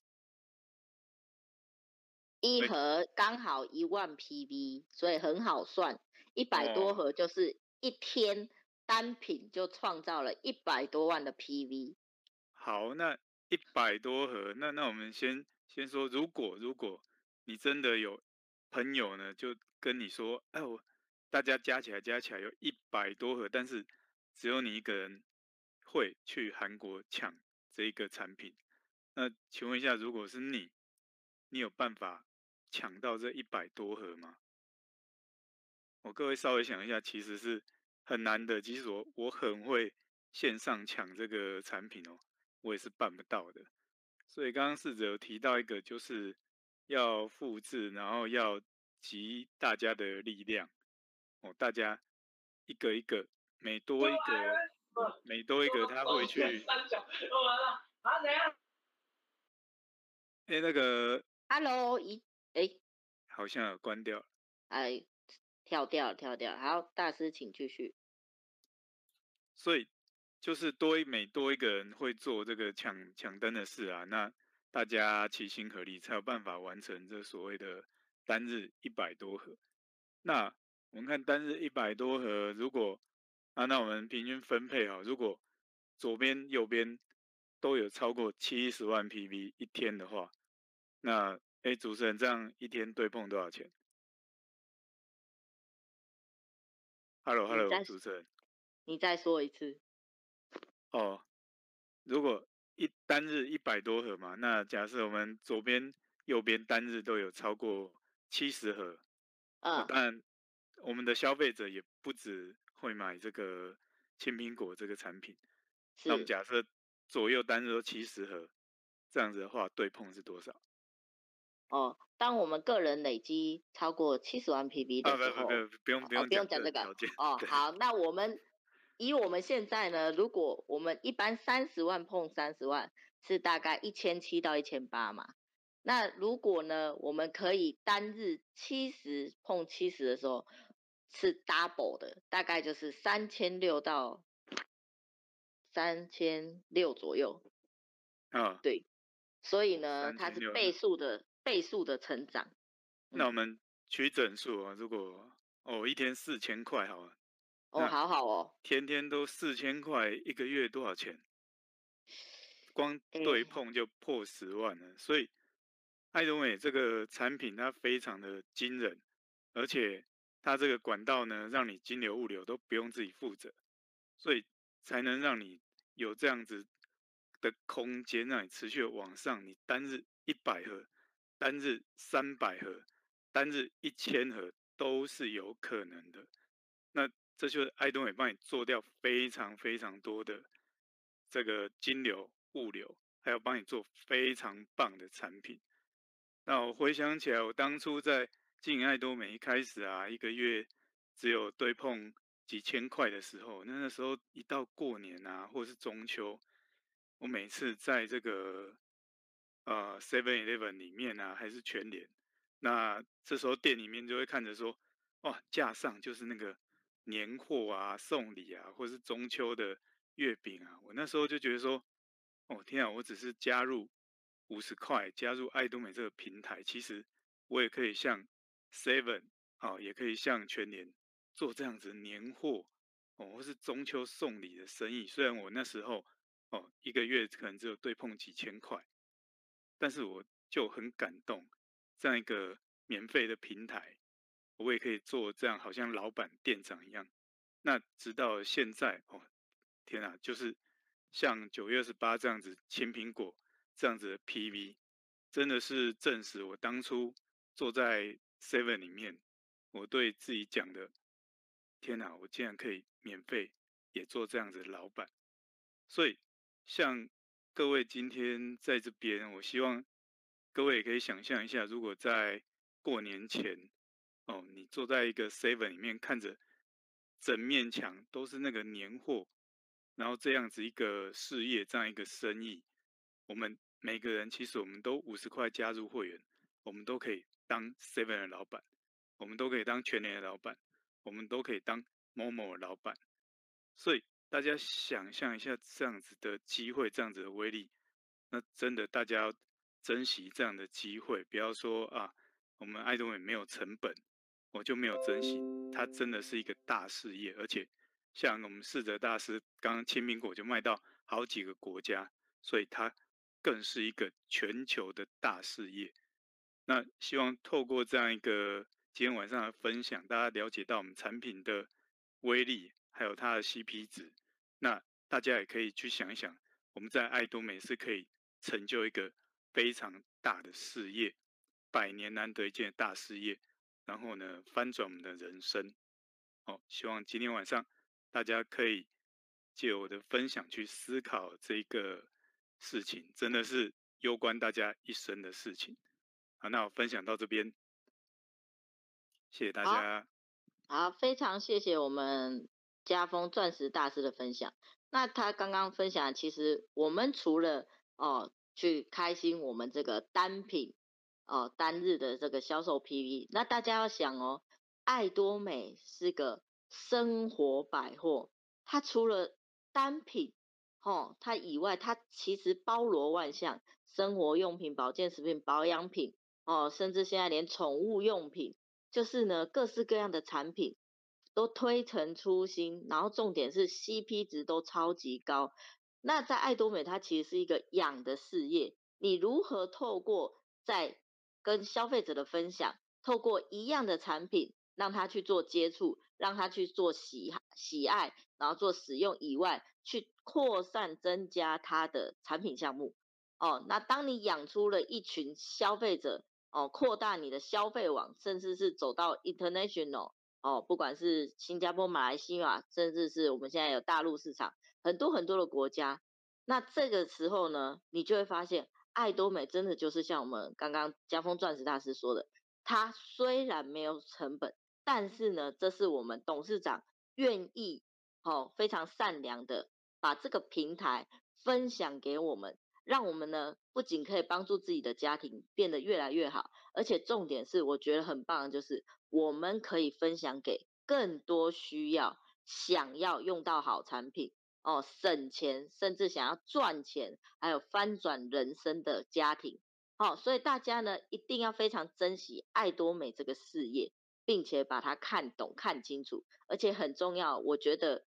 Speaker 1: 一盒刚好一万 PV，所以很好算，一百多盒就是一天单品就创造了一百多万的 PV。
Speaker 5: 好，那一百多盒，那那我们先先说，如果如果你真的有朋友呢，就跟你说，哎，我大家加起来加起来有一百多盒，但是只有你一个人会去韩国抢这一个产品，那请问一下，如果是你，你有办法？抢到这一百多盒吗？我各位稍微想一下，其实是很难的。其实我我很会线上抢这个产品哦，我也是办不到的。所以刚刚试着有提到一个，就是要复制，然后要集大家的力量哦，大家一个一个，每多一个，每多一个他会去。哎，那个，
Speaker 1: Hello，一。哎，
Speaker 5: 好像有关掉了。
Speaker 1: 哎，跳掉，跳掉。好，大师请继续。
Speaker 5: 所以就是多一每多一个人会做这个抢抢灯的事啊，那大家齐心合力才有办法完成这所谓的单日一百多盒。那我们看单日一百多盒，如果啊，那我们平均分配好，如果左边右边都有超过七十万 PV 一天的话，那。哎，主持人，这样一天对碰多少钱？Hello，Hello，hello, 主持人，
Speaker 1: 你再说一次。
Speaker 5: 哦，如果一单日一百多盒嘛，那假设我们左边、右边单日都有超过七十盒，
Speaker 1: 嗯，
Speaker 5: 当然我们的消费者也不止会买这个青苹果这个产品。那我们假设左右单日都七十盒，这样子的话，对碰是多少？
Speaker 1: 哦，当我们个人累积超过七十万 PV 的时候，
Speaker 5: 哦、不用不用、哦、
Speaker 1: 不用讲这个哦。好，那我们以我们现在呢，如果我们一般三十万碰三十万是大概一千七到一千八嘛，那如果呢，我们可以单日七十碰七十的时候是 double 的，大概就是三千六到三千六左右。
Speaker 5: 啊、哦，
Speaker 1: 对，所以呢，它是倍数的。倍数的成长，
Speaker 5: 那我们取整数啊，如果哦一天四千块好了，
Speaker 1: 哦好好哦，
Speaker 5: 天天都四千块，一个月多少钱？光对碰就破十万了，欸、所以艾多美这个产品它非常的惊人，而且它这个管道呢，让你金流物流都不用自己负责，所以才能让你有这样子的空间，让你持续的往上，你单日一百盒，单日三百盒，单日一千盒都是有可能的。那这就是爱多美帮你做掉非常非常多的这个金流、物流，还有帮你做非常棒的产品。那我回想起来，我当初在进爱多美一开始啊，一个月只有对碰几千块的时候，那那时候一到过年啊，或是中秋，我每次在这个呃 Seven Eleven 里面啊，还是全联，那这时候店里面就会看着说，哇，架上就是那个年货啊、送礼啊，或是中秋的月饼啊，我那时候就觉得说，哦天啊，我只是加入五十块加入爱多美这个平台，其实我也可以像 Seven 啊，也可以像全年做这样子年货哦，或是中秋送礼的生意。虽然我那时候哦一个月可能只有对碰几千块，但是我就很感动，这样一个免费的平台，我也可以做这样，好像老板店长一样。那直到现在哦，天啊，就是像九月二十八这样子，青苹果。这样子的 PV，真的是证实我当初坐在 Seven 里面，我对自己讲的，天哪，我竟然可以免费也做这样子的老板。所以，像各位今天在这边，我希望各位也可以想象一下，如果在过年前，哦，你坐在一个 Seven 里面，看着整面墙都是那个年货，然后这样子一个事业，这样一个生意。我们每个人其实我们都五十块加入会员，我们都可以当 Seven 的老板，我们都可以当全年的老板，我们都可以当某某老板。所以大家想象一下这样子的机会，这样子的威力，那真的大家要珍惜这样的机会，不要说啊，我们爱多美没有成本，我就没有珍惜。它真的是一个大事业，而且像我们世泽大师刚刚青苹果就卖到好几个国家，所以它。更是一个全球的大事业。那希望透过这样一个今天晚上的分享，大家了解到我们产品的威力，还有它的 CP 值。那大家也可以去想一想，我们在爱多美是可以成就一个非常大的事业，百年难得一见的大事业。然后呢，翻转我们的人生。好，希望今天晚上大家可以借我的分享去思考这个。事情真的是攸关大家一生的事情。好，那我分享到这边，谢谢大家。
Speaker 1: 好，非常谢谢我们家丰钻石大师的分享。那他刚刚分享，其实我们除了哦去开心我们这个单品哦单日的这个销售 PV，那大家要想哦，爱多美是个生活百货，它除了单品。哦，它以外，它其实包罗万象，生活用品、保健食品、保养品，哦，甚至现在连宠物用品，就是呢，各式各样的产品都推陈出新，然后重点是 CP 值都超级高。那在爱多美，它其实是一个养的事业，你如何透过在跟消费者的分享，透过一样的产品，让他去做接触，让他去做喜喜爱，然后做使用以外，去扩散增加他的产品项目。哦，那当你养出了一群消费者，哦，扩大你的消费网，甚至是走到 international，哦，不管是新加坡、马来西亚，甚至是我们现在有大陆市场，很多很多的国家。那这个时候呢，你就会发现，爱多美真的就是像我们刚刚江峰钻石大师说的，它虽然没有成本。但是呢，这是我们董事长愿意，哦，非常善良的把这个平台分享给我们，让我们呢不仅可以帮助自己的家庭变得越来越好，而且重点是我觉得很棒的就是我们可以分享给更多需要、想要用到好产品哦、省钱甚至想要赚钱，还有翻转人生的家庭。哦，所以大家呢一定要非常珍惜爱多美这个事业。并且把它看懂、看清楚，而且很重要。我觉得，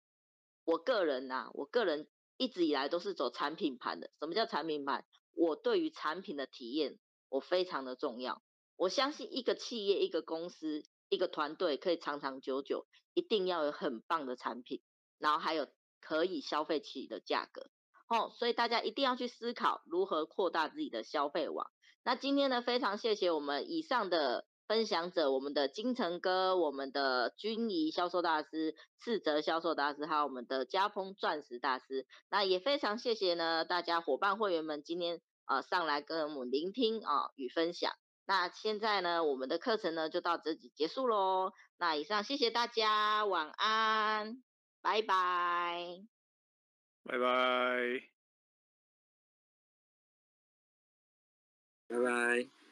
Speaker 1: 我个人呐、啊，我个人一直以来都是走产品盘的。什么叫产品盘？我对于产品的体验，我非常的重要。我相信一个企业、一个公司、一个团队可以长长久久，一定要有很棒的产品，然后还有可以消费起的价格。哦，所以大家一定要去思考如何扩大自己的消费网。那今天呢，非常谢谢我们以上的分享者，我们的金城哥，我们的君怡销售大师，四泽销售大师，还有我们的嘉丰钻石大师。那也非常谢谢呢，大家伙伴会员们今天呃上来跟我们聆听啊、呃、与分享。那现在呢，我们的课程呢就到这里结束喽。那以上谢谢大家，晚安，拜拜，
Speaker 5: 拜拜，
Speaker 4: 拜拜。